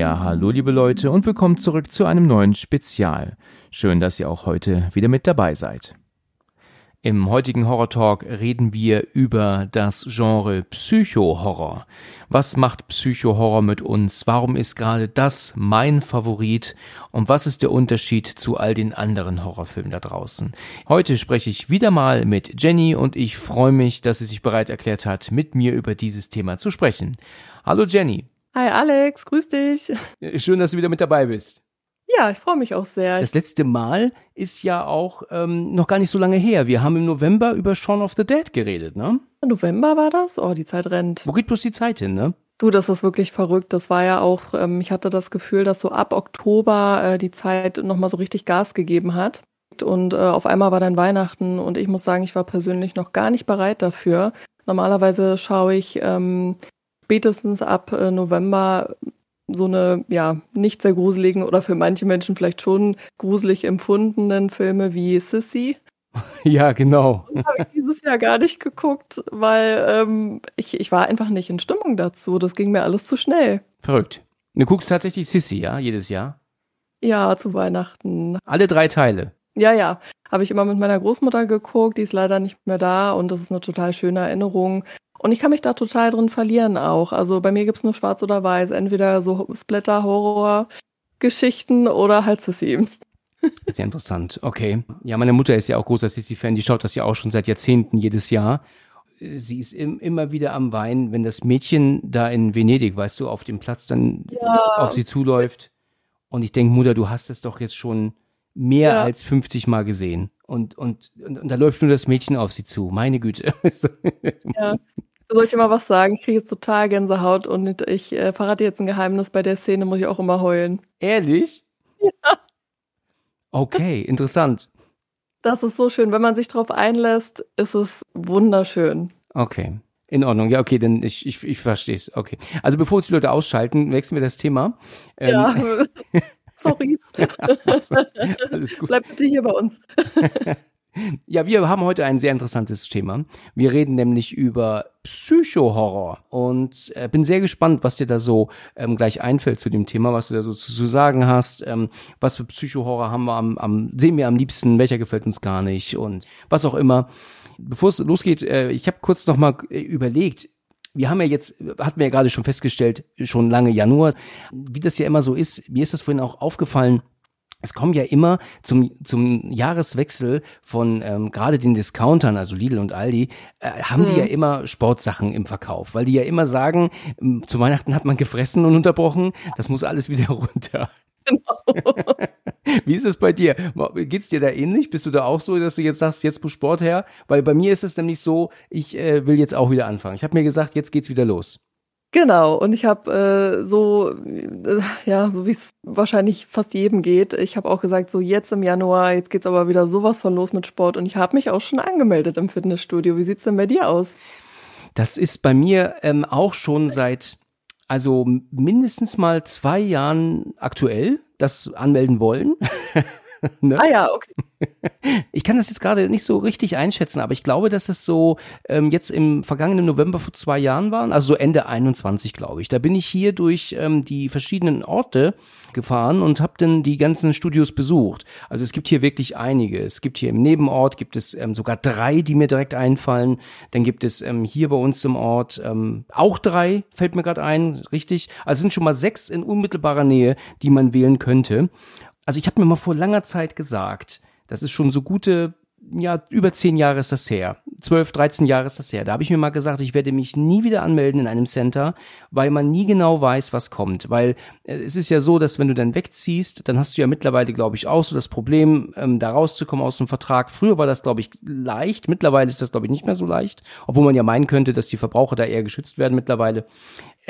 Ja, hallo liebe Leute und willkommen zurück zu einem neuen Spezial. Schön, dass ihr auch heute wieder mit dabei seid. Im heutigen Horror Talk reden wir über das Genre Psycho-Horror. Was macht Psycho-Horror mit uns? Warum ist gerade das mein Favorit? Und was ist der Unterschied zu all den anderen Horrorfilmen da draußen? Heute spreche ich wieder mal mit Jenny und ich freue mich, dass sie sich bereit erklärt hat, mit mir über dieses Thema zu sprechen. Hallo Jenny. Hi Alex, grüß dich. Schön, dass du wieder mit dabei bist. Ja, ich freue mich auch sehr. Das letzte Mal ist ja auch ähm, noch gar nicht so lange her. Wir haben im November über Shaun of the Dead geredet, ne? November war das? Oh, die Zeit rennt. Wo geht bloß die Zeit hin, ne? Du, das ist wirklich verrückt. Das war ja auch, ähm, ich hatte das Gefühl, dass so ab Oktober äh, die Zeit nochmal so richtig Gas gegeben hat. Und äh, auf einmal war dann Weihnachten und ich muss sagen, ich war persönlich noch gar nicht bereit dafür. Normalerweise schaue ich ähm, spätestens ab äh, November so eine, ja, nicht sehr gruseligen oder für manche Menschen vielleicht schon gruselig empfundenen Filme wie Sissy. Ja, genau. Habe ich dieses Jahr gar nicht geguckt, weil ähm, ich, ich war einfach nicht in Stimmung dazu. Das ging mir alles zu schnell. Verrückt. Du guckst tatsächlich Sissy, ja, jedes Jahr? Ja, zu Weihnachten. Alle drei Teile. Ja, ja. Habe ich immer mit meiner Großmutter geguckt, die ist leider nicht mehr da und das ist eine total schöne Erinnerung. Und ich kann mich da total drin verlieren auch. Also bei mir gibt's nur schwarz oder weiß. Entweder so Splatter-Horror-Geschichten oder halt Sissy. Sehr interessant. Okay. Ja, meine Mutter ist ja auch großer Sissy-Fan. Die schaut das ja auch schon seit Jahrzehnten jedes Jahr. Sie ist im, immer wieder am Weinen, wenn das Mädchen da in Venedig, weißt du, auf dem Platz dann ja. auf sie zuläuft. Und ich denke, Mutter, du hast es doch jetzt schon mehr ja. als 50 Mal gesehen. Und, und, und, und, da läuft nur das Mädchen auf sie zu. Meine Güte. ja. Soll ich dir mal was sagen? Ich kriege jetzt total Gänsehaut und ich äh, verrate jetzt ein Geheimnis. Bei der Szene muss ich auch immer heulen. Ehrlich? Ja. Okay, interessant. Das ist so schön. Wenn man sich darauf einlässt, ist es wunderschön. Okay. In Ordnung, ja, okay, dann ich, ich, ich verstehe es. Okay. Also bevor uns die Leute ausschalten, wechseln wir das Thema. Ähm, ja. Sorry. Alles gut. Bleib bitte hier bei uns. Ja, wir haben heute ein sehr interessantes Thema. Wir reden nämlich über Psychohorror und äh, bin sehr gespannt, was dir da so ähm, gleich einfällt zu dem Thema, was du da so zu, zu sagen hast. Ähm, was für Psychohorror haben wir am, am, sehen wir am liebsten, welcher gefällt uns gar nicht und was auch immer. Bevor es losgeht, äh, ich habe kurz noch mal äh, überlegt, wir haben ja jetzt, hatten wir ja gerade schon festgestellt, schon lange Januar, wie das ja immer so ist, mir ist das vorhin auch aufgefallen, es kommen ja immer zum, zum Jahreswechsel von ähm, gerade den Discountern, also Lidl und Aldi, äh, haben hm. die ja mhm. immer Sportsachen im Verkauf, weil die ja immer sagen, ähm, zu Weihnachten hat man gefressen und unterbrochen, das muss alles wieder runter. Genau. Wie ist es bei dir? Geht's dir da ähnlich? Bist du da auch so, dass du jetzt sagst, jetzt muss Sport her? Weil bei mir ist es nämlich so, ich äh, will jetzt auch wieder anfangen. Ich habe mir gesagt, jetzt geht's wieder los. Genau, und ich habe äh, so, äh, ja, so wie es wahrscheinlich fast jedem geht, ich habe auch gesagt, so jetzt im Januar, jetzt geht's aber wieder sowas von los mit Sport und ich habe mich auch schon angemeldet im Fitnessstudio. Wie sieht's denn bei dir aus? Das ist bei mir ähm, auch schon seit, also mindestens mal zwei Jahren aktuell, das anmelden wollen. ne? Ah ja, okay. Ich kann das jetzt gerade nicht so richtig einschätzen, aber ich glaube, dass es so ähm, jetzt im vergangenen November vor zwei Jahren waren, also so Ende 21, glaube ich. Da bin ich hier durch ähm, die verschiedenen Orte gefahren und habe dann die ganzen Studios besucht. Also es gibt hier wirklich einige. Es gibt hier im Nebenort gibt es ähm, sogar drei, die mir direkt einfallen. Dann gibt es ähm, hier bei uns im Ort ähm, auch drei, fällt mir gerade ein, richtig. Also sind schon mal sechs in unmittelbarer Nähe, die man wählen könnte also ich habe mir mal vor langer Zeit gesagt, das ist schon so gute, ja, über zehn Jahre ist das her. Zwölf, dreizehn Jahre ist das her. Da habe ich mir mal gesagt, ich werde mich nie wieder anmelden in einem Center, weil man nie genau weiß, was kommt. Weil äh, es ist ja so, dass wenn du dann wegziehst, dann hast du ja mittlerweile, glaube ich, auch so das Problem, ähm, da rauszukommen aus dem Vertrag. Früher war das, glaube ich, leicht. Mittlerweile ist das, glaube ich, nicht mehr so leicht. Obwohl man ja meinen könnte, dass die Verbraucher da eher geschützt werden mittlerweile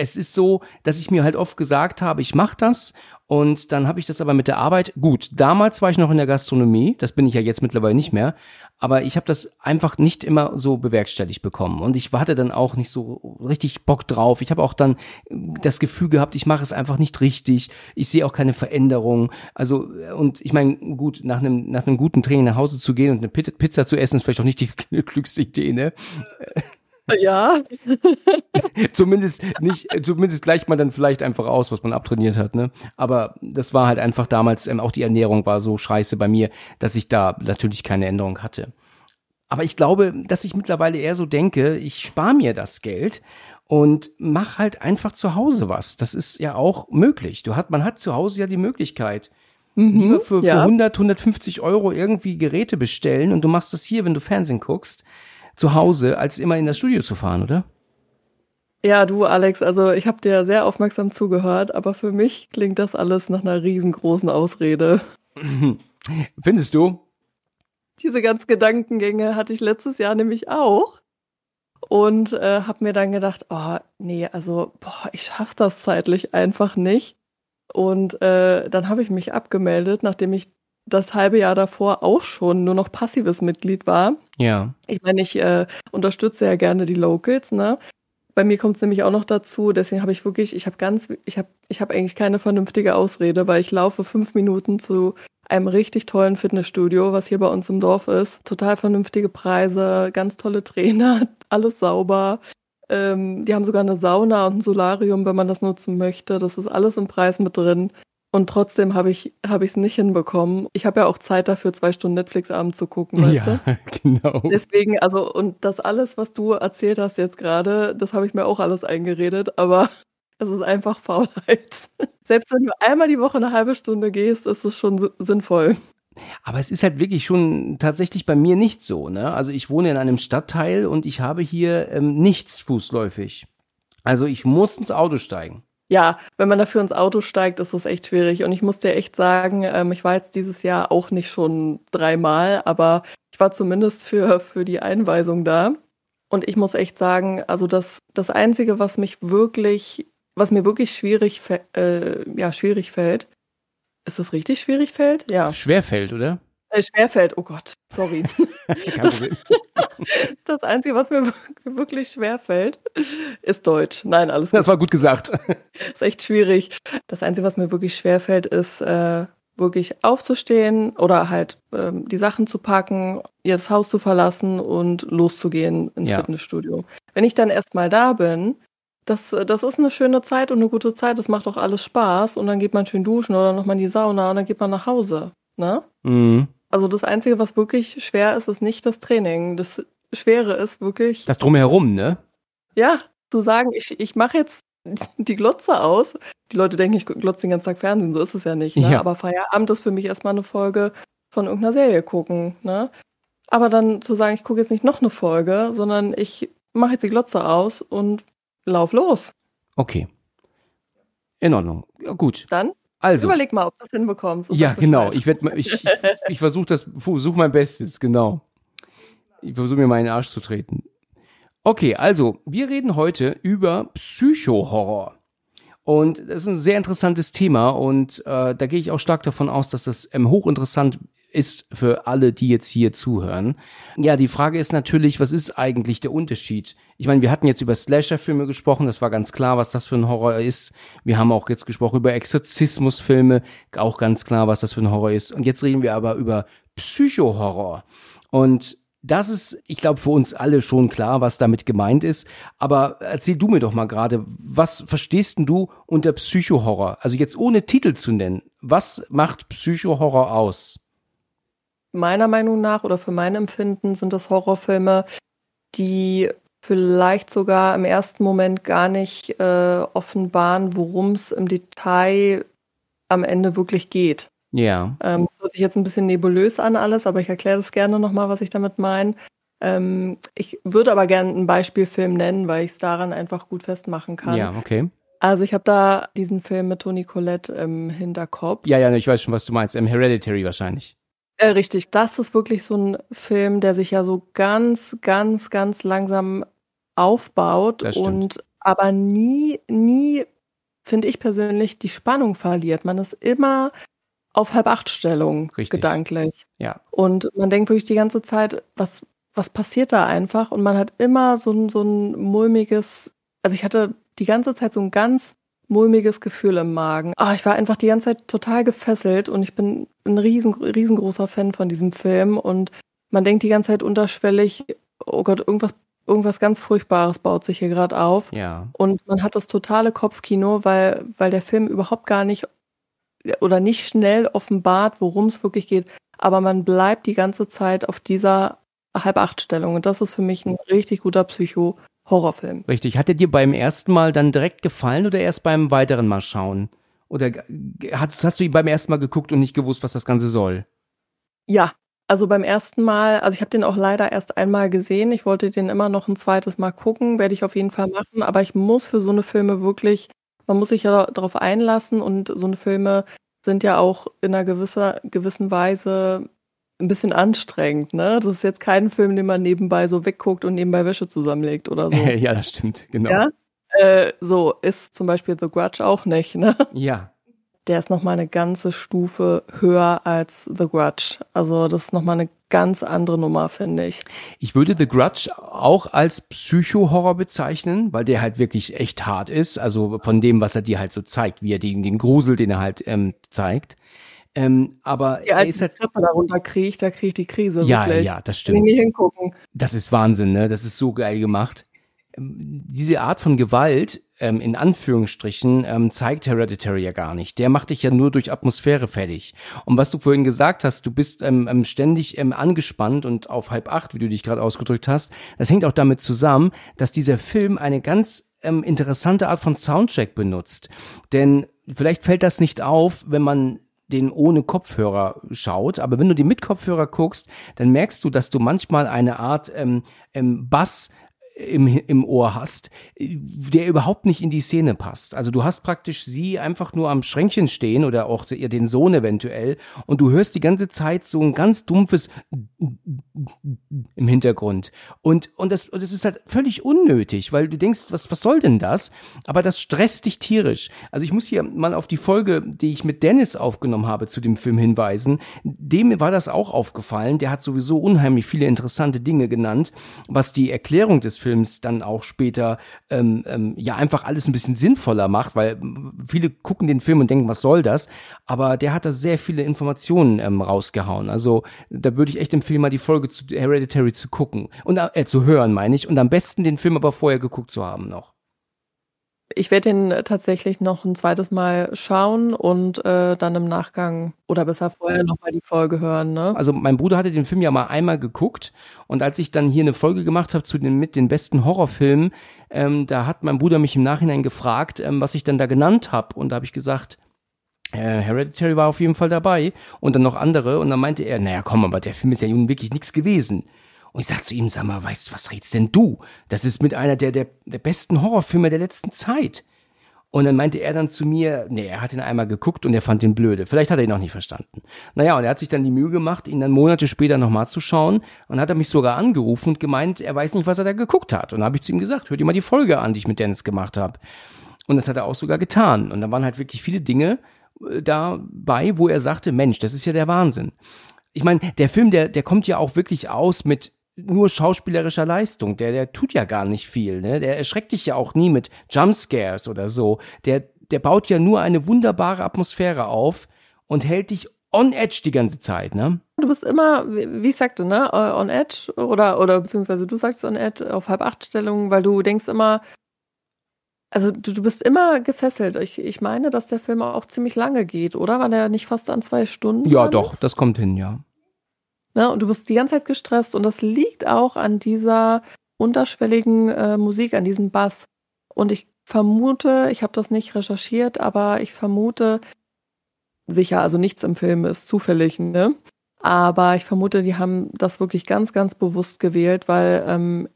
es ist so, dass ich mir halt oft gesagt habe, ich mache das und dann habe ich das aber mit der Arbeit, gut, damals war ich noch in der Gastronomie, das bin ich ja jetzt mittlerweile nicht mehr, aber ich habe das einfach nicht immer so bewerkstelligt bekommen und ich hatte dann auch nicht so richtig Bock drauf. Ich habe auch dann das Gefühl gehabt, ich mache es einfach nicht richtig. Ich sehe auch keine Veränderung. Also und ich meine, gut, nach einem nach einem guten Training nach Hause zu gehen und eine Pizza zu essen ist vielleicht auch nicht die klügste Idee, ne? Ja. zumindest nicht, zumindest gleicht man dann vielleicht einfach aus, was man abtrainiert hat, ne? Aber das war halt einfach damals, ähm, auch die Ernährung war so scheiße bei mir, dass ich da natürlich keine Änderung hatte. Aber ich glaube, dass ich mittlerweile eher so denke, ich spare mir das Geld und mach halt einfach zu Hause was. Das ist ja auch möglich. Du hat, man hat zu Hause ja die Möglichkeit, mhm, lieber für, ja. für 100, 150 Euro irgendwie Geräte bestellen und du machst das hier, wenn du Fernsehen guckst zu Hause, als immer in das Studio zu fahren, oder? Ja, du Alex, also ich habe dir sehr aufmerksam zugehört, aber für mich klingt das alles nach einer riesengroßen Ausrede. Findest du? Diese ganzen Gedankengänge hatte ich letztes Jahr nämlich auch und äh, habe mir dann gedacht, oh nee, also boah, ich schaffe das zeitlich einfach nicht. Und äh, dann habe ich mich abgemeldet, nachdem ich das halbe Jahr davor auch schon nur noch passives Mitglied war. Ja. Ich meine, ich äh, unterstütze ja gerne die Locals, ne? Bei mir kommt es nämlich auch noch dazu, deswegen habe ich wirklich, ich habe ganz, ich habe, ich habe eigentlich keine vernünftige Ausrede, weil ich laufe fünf Minuten zu einem richtig tollen Fitnessstudio, was hier bei uns im Dorf ist. Total vernünftige Preise, ganz tolle Trainer, alles sauber. Ähm, die haben sogar eine Sauna und ein Solarium, wenn man das nutzen möchte. Das ist alles im Preis mit drin. Und trotzdem habe ich habe ich es nicht hinbekommen. Ich habe ja auch Zeit dafür, zwei Stunden Netflix abends zu gucken, weißt ja, du? genau. Deswegen, also, und das alles, was du erzählt hast jetzt gerade, das habe ich mir auch alles eingeredet, aber es ist einfach Faulheit. Selbst wenn du einmal die Woche eine halbe Stunde gehst, ist es schon sinnvoll. Aber es ist halt wirklich schon tatsächlich bei mir nicht so, ne? Also ich wohne in einem Stadtteil und ich habe hier ähm, nichts fußläufig. Also ich muss ins Auto steigen ja, wenn man dafür ins Auto steigt, ist das echt schwierig. Und ich muss dir echt sagen, ähm, ich war jetzt dieses Jahr auch nicht schon dreimal, aber ich war zumindest für, für die Einweisung da. Und ich muss echt sagen, also das, das Einzige, was mich wirklich, was mir wirklich schwierig, äh, ja, schwierig fällt, ist das richtig schwierig fällt? Ja. Schwer fällt, oder? Äh, schwerfällt, oh Gott, sorry. das, das, Einzige, was mir wirklich schwerfällt, ist Deutsch. Nein, alles gut. Das war gut gesagt. ist echt schwierig. Das Einzige, was mir wirklich schwerfällt, ist äh, wirklich aufzustehen oder halt ähm, die Sachen zu packen, ihr das Haus zu verlassen und loszugehen ins ja. Fitnessstudio. Wenn ich dann erstmal da bin, das, das ist eine schöne Zeit und eine gute Zeit, das macht auch alles Spaß und dann geht man schön duschen oder nochmal in die Sauna und dann geht man nach Hause. Ne? Mhm. Also das Einzige, was wirklich schwer ist, ist nicht das Training. Das Schwere ist wirklich. Das drumherum, ne? Ja, zu sagen, ich, ich mache jetzt die Glotze aus. Die Leute denken, ich glotze den ganzen Tag Fernsehen, so ist es ja nicht. Ne? Ja. Aber Feierabend ist für mich erstmal eine Folge von irgendeiner Serie gucken. Ne? Aber dann zu sagen, ich gucke jetzt nicht noch eine Folge, sondern ich mache jetzt die Glotze aus und lauf los. Okay. In Ordnung. Ja, gut. Dann also. Überleg mal, ob du das hinbekommst. Ja, genau. Ich, werd, ich, ich, ich versuche das, versuche mein Bestes, genau. Ich versuche mir meinen Arsch zu treten. Okay, also, wir reden heute über Psychohorror. Und das ist ein sehr interessantes Thema und äh, da gehe ich auch stark davon aus, dass das ähm, hochinteressant ist für alle, die jetzt hier zuhören. Ja, die Frage ist natürlich, was ist eigentlich der Unterschied? Ich meine, wir hatten jetzt über Slasher-Filme gesprochen, das war ganz klar, was das für ein Horror ist. Wir haben auch jetzt gesprochen über Exorzismus-Filme, auch ganz klar, was das für ein Horror ist. Und jetzt reden wir aber über Psychohorror. Und das ist, ich glaube, für uns alle schon klar, was damit gemeint ist. Aber erzähl du mir doch mal gerade, was verstehst denn du unter Psychohorror? Also jetzt ohne Titel zu nennen. Was macht Psychohorror aus? meiner Meinung nach oder für mein Empfinden sind das Horrorfilme, die vielleicht sogar im ersten Moment gar nicht äh, offenbaren, worum es im Detail am Ende wirklich geht. Ja. Ähm, das hört sich jetzt ein bisschen nebulös an alles, aber ich erkläre das gerne nochmal, was ich damit meine. Ähm, ich würde aber gerne einen Beispielfilm nennen, weil ich es daran einfach gut festmachen kann. Ja, okay. Also ich habe da diesen Film mit Toni Collette im Hinterkopf. Ja, ja, ich weiß schon, was du meinst. Im Hereditary wahrscheinlich. Äh, richtig, das ist wirklich so ein Film, der sich ja so ganz, ganz, ganz langsam aufbaut und aber nie, nie, finde ich persönlich, die Spannung verliert. Man ist immer auf Halb-Acht-Stellung gedanklich. Ja. Und man denkt wirklich die ganze Zeit, was, was passiert da einfach? Und man hat immer so ein, so ein mulmiges, also ich hatte die ganze Zeit so ein ganz mulmiges Gefühl im Magen. Ah, ich war einfach die ganze Zeit total gefesselt und ich bin ein riesen, riesengroßer Fan von diesem Film und man denkt die ganze Zeit unterschwellig, oh Gott, irgendwas, irgendwas ganz Furchtbares baut sich hier gerade auf. Ja. Und man hat das totale Kopfkino, weil, weil der Film überhaupt gar nicht oder nicht schnell offenbart, worum es wirklich geht. Aber man bleibt die ganze Zeit auf dieser Halb-Acht-Stellung. Und das ist für mich ein richtig guter Psycho-Horrorfilm. Richtig. Hat er dir beim ersten Mal dann direkt gefallen oder erst beim weiteren Mal schauen? Oder hast, hast du ihn beim ersten Mal geguckt und nicht gewusst, was das Ganze soll? Ja, also beim ersten Mal, also ich habe den auch leider erst einmal gesehen. Ich wollte den immer noch ein zweites Mal gucken, werde ich auf jeden Fall machen. Aber ich muss für so eine Filme wirklich man muss sich ja darauf einlassen und so eine Filme sind ja auch in einer gewisser, gewissen Weise ein bisschen anstrengend, ne? Das ist jetzt kein Film, den man nebenbei so wegguckt und nebenbei Wäsche zusammenlegt oder so. ja, das stimmt, genau. Ja? Äh, so ist zum Beispiel The Grudge auch nicht, ne? Ja der ist nochmal eine ganze Stufe höher als The Grudge. Also das ist nochmal eine ganz andere Nummer, finde ich. Ich würde The Grudge auch als Psycho-Horror bezeichnen, weil der halt wirklich echt hart ist. Also von dem, was er dir halt so zeigt, wie er den, den Grusel, den er halt ähm, zeigt. Ähm, aber ja, als er ist halt, Treppe darunter kriegt, da kriege ich die Krise. Ja, wirklich. ja, das stimmt. Ich hingucken. Das ist Wahnsinn, ne? Das ist so geil gemacht. Ähm, diese Art von Gewalt ähm, in Anführungsstrichen ähm, zeigt Hereditary ja gar nicht. Der macht dich ja nur durch Atmosphäre fertig. Und was du vorhin gesagt hast, du bist ähm, ähm, ständig ähm, angespannt und auf halb acht, wie du dich gerade ausgedrückt hast, das hängt auch damit zusammen, dass dieser Film eine ganz ähm, interessante Art von Soundtrack benutzt. Denn vielleicht fällt das nicht auf, wenn man den ohne Kopfhörer schaut, aber wenn du den mit Kopfhörer guckst, dann merkst du, dass du manchmal eine Art ähm, ähm, Bass im, im Ohr hast, der überhaupt nicht in die Szene passt. Also du hast praktisch sie einfach nur am Schränkchen stehen oder auch ihr den Sohn eventuell und du hörst die ganze Zeit so ein ganz dumpfes im Hintergrund. Und, und, das, und das ist halt völlig unnötig, weil du denkst, was, was soll denn das? Aber das stresst dich tierisch. Also ich muss hier mal auf die Folge, die ich mit Dennis aufgenommen habe, zu dem Film hinweisen. Dem war das auch aufgefallen. Der hat sowieso unheimlich viele interessante Dinge genannt, was die Erklärung des Films dann auch später ähm, ähm, ja einfach alles ein bisschen sinnvoller macht, weil viele gucken den Film und denken, was soll das? Aber der hat da sehr viele Informationen ähm, rausgehauen. Also da würde ich echt empfehlen, mal die Folge zu Hereditary zu gucken und äh, zu hören, meine ich, und am besten den Film aber vorher geguckt zu haben noch. Ich werde den tatsächlich noch ein zweites Mal schauen und äh, dann im Nachgang oder besser vorher noch mal die Folge hören. Ne? Also mein Bruder hatte den Film ja mal einmal geguckt und als ich dann hier eine Folge gemacht habe zu den mit den besten Horrorfilmen, ähm, da hat mein Bruder mich im Nachhinein gefragt, ähm, was ich dann da genannt habe und da habe ich gesagt, äh, Hereditary war auf jeden Fall dabei und dann noch andere und dann meinte er, naja komm, aber der Film ist ja nun wirklich nichts gewesen. Und ich sag zu ihm, sag mal, weißt was redst denn du? Das ist mit einer der, der, der besten Horrorfilme der letzten Zeit. Und dann meinte er dann zu mir, nee, er hat ihn einmal geguckt und er fand ihn blöde. Vielleicht hat er ihn noch nicht verstanden. Naja, und er hat sich dann die Mühe gemacht, ihn dann Monate später nochmal zu schauen. Und hat er mich sogar angerufen und gemeint, er weiß nicht, was er da geguckt hat. Und dann habe ich zu ihm gesagt, hör dir mal die Folge an, die ich mit Dennis gemacht habe. Und das hat er auch sogar getan. Und da waren halt wirklich viele Dinge äh, dabei, wo er sagte, Mensch, das ist ja der Wahnsinn. Ich meine, der Film, der, der kommt ja auch wirklich aus mit nur schauspielerischer Leistung. Der, der tut ja gar nicht viel. Ne? Der erschreckt dich ja auch nie mit Jumpscares oder so. Der, der baut ja nur eine wunderbare Atmosphäre auf und hält dich on edge die ganze Zeit, ne? Du bist immer, wie ich sagte, ne, äh, on edge oder, oder beziehungsweise du sagst on edge auf halb acht Stellungen, weil du denkst immer, also du, du bist immer gefesselt. Ich, ich meine, dass der Film auch ziemlich lange geht, oder? War der nicht fast an zwei Stunden? Ja, lang? doch, das kommt hin, ja. Ne? Und du bist die ganze Zeit gestresst und das liegt auch an dieser unterschwelligen äh, Musik, an diesem Bass. Und ich vermute, ich habe das nicht recherchiert, aber ich vermute, sicher, also nichts im Film ist zufällig, ne? Aber ich vermute, die haben das wirklich ganz, ganz bewusst gewählt, weil ähm,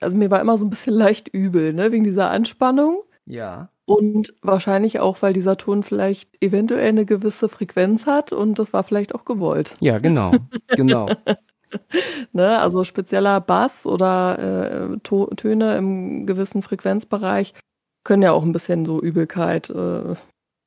also mir war immer so ein bisschen leicht übel, ne, wegen dieser Anspannung. Ja. Und wahrscheinlich auch, weil dieser Ton vielleicht eventuell eine gewisse Frequenz hat und das war vielleicht auch gewollt. Ja, genau, genau. ne? Also spezieller Bass oder äh, Töne im gewissen Frequenzbereich können ja auch ein bisschen so Übelkeit äh,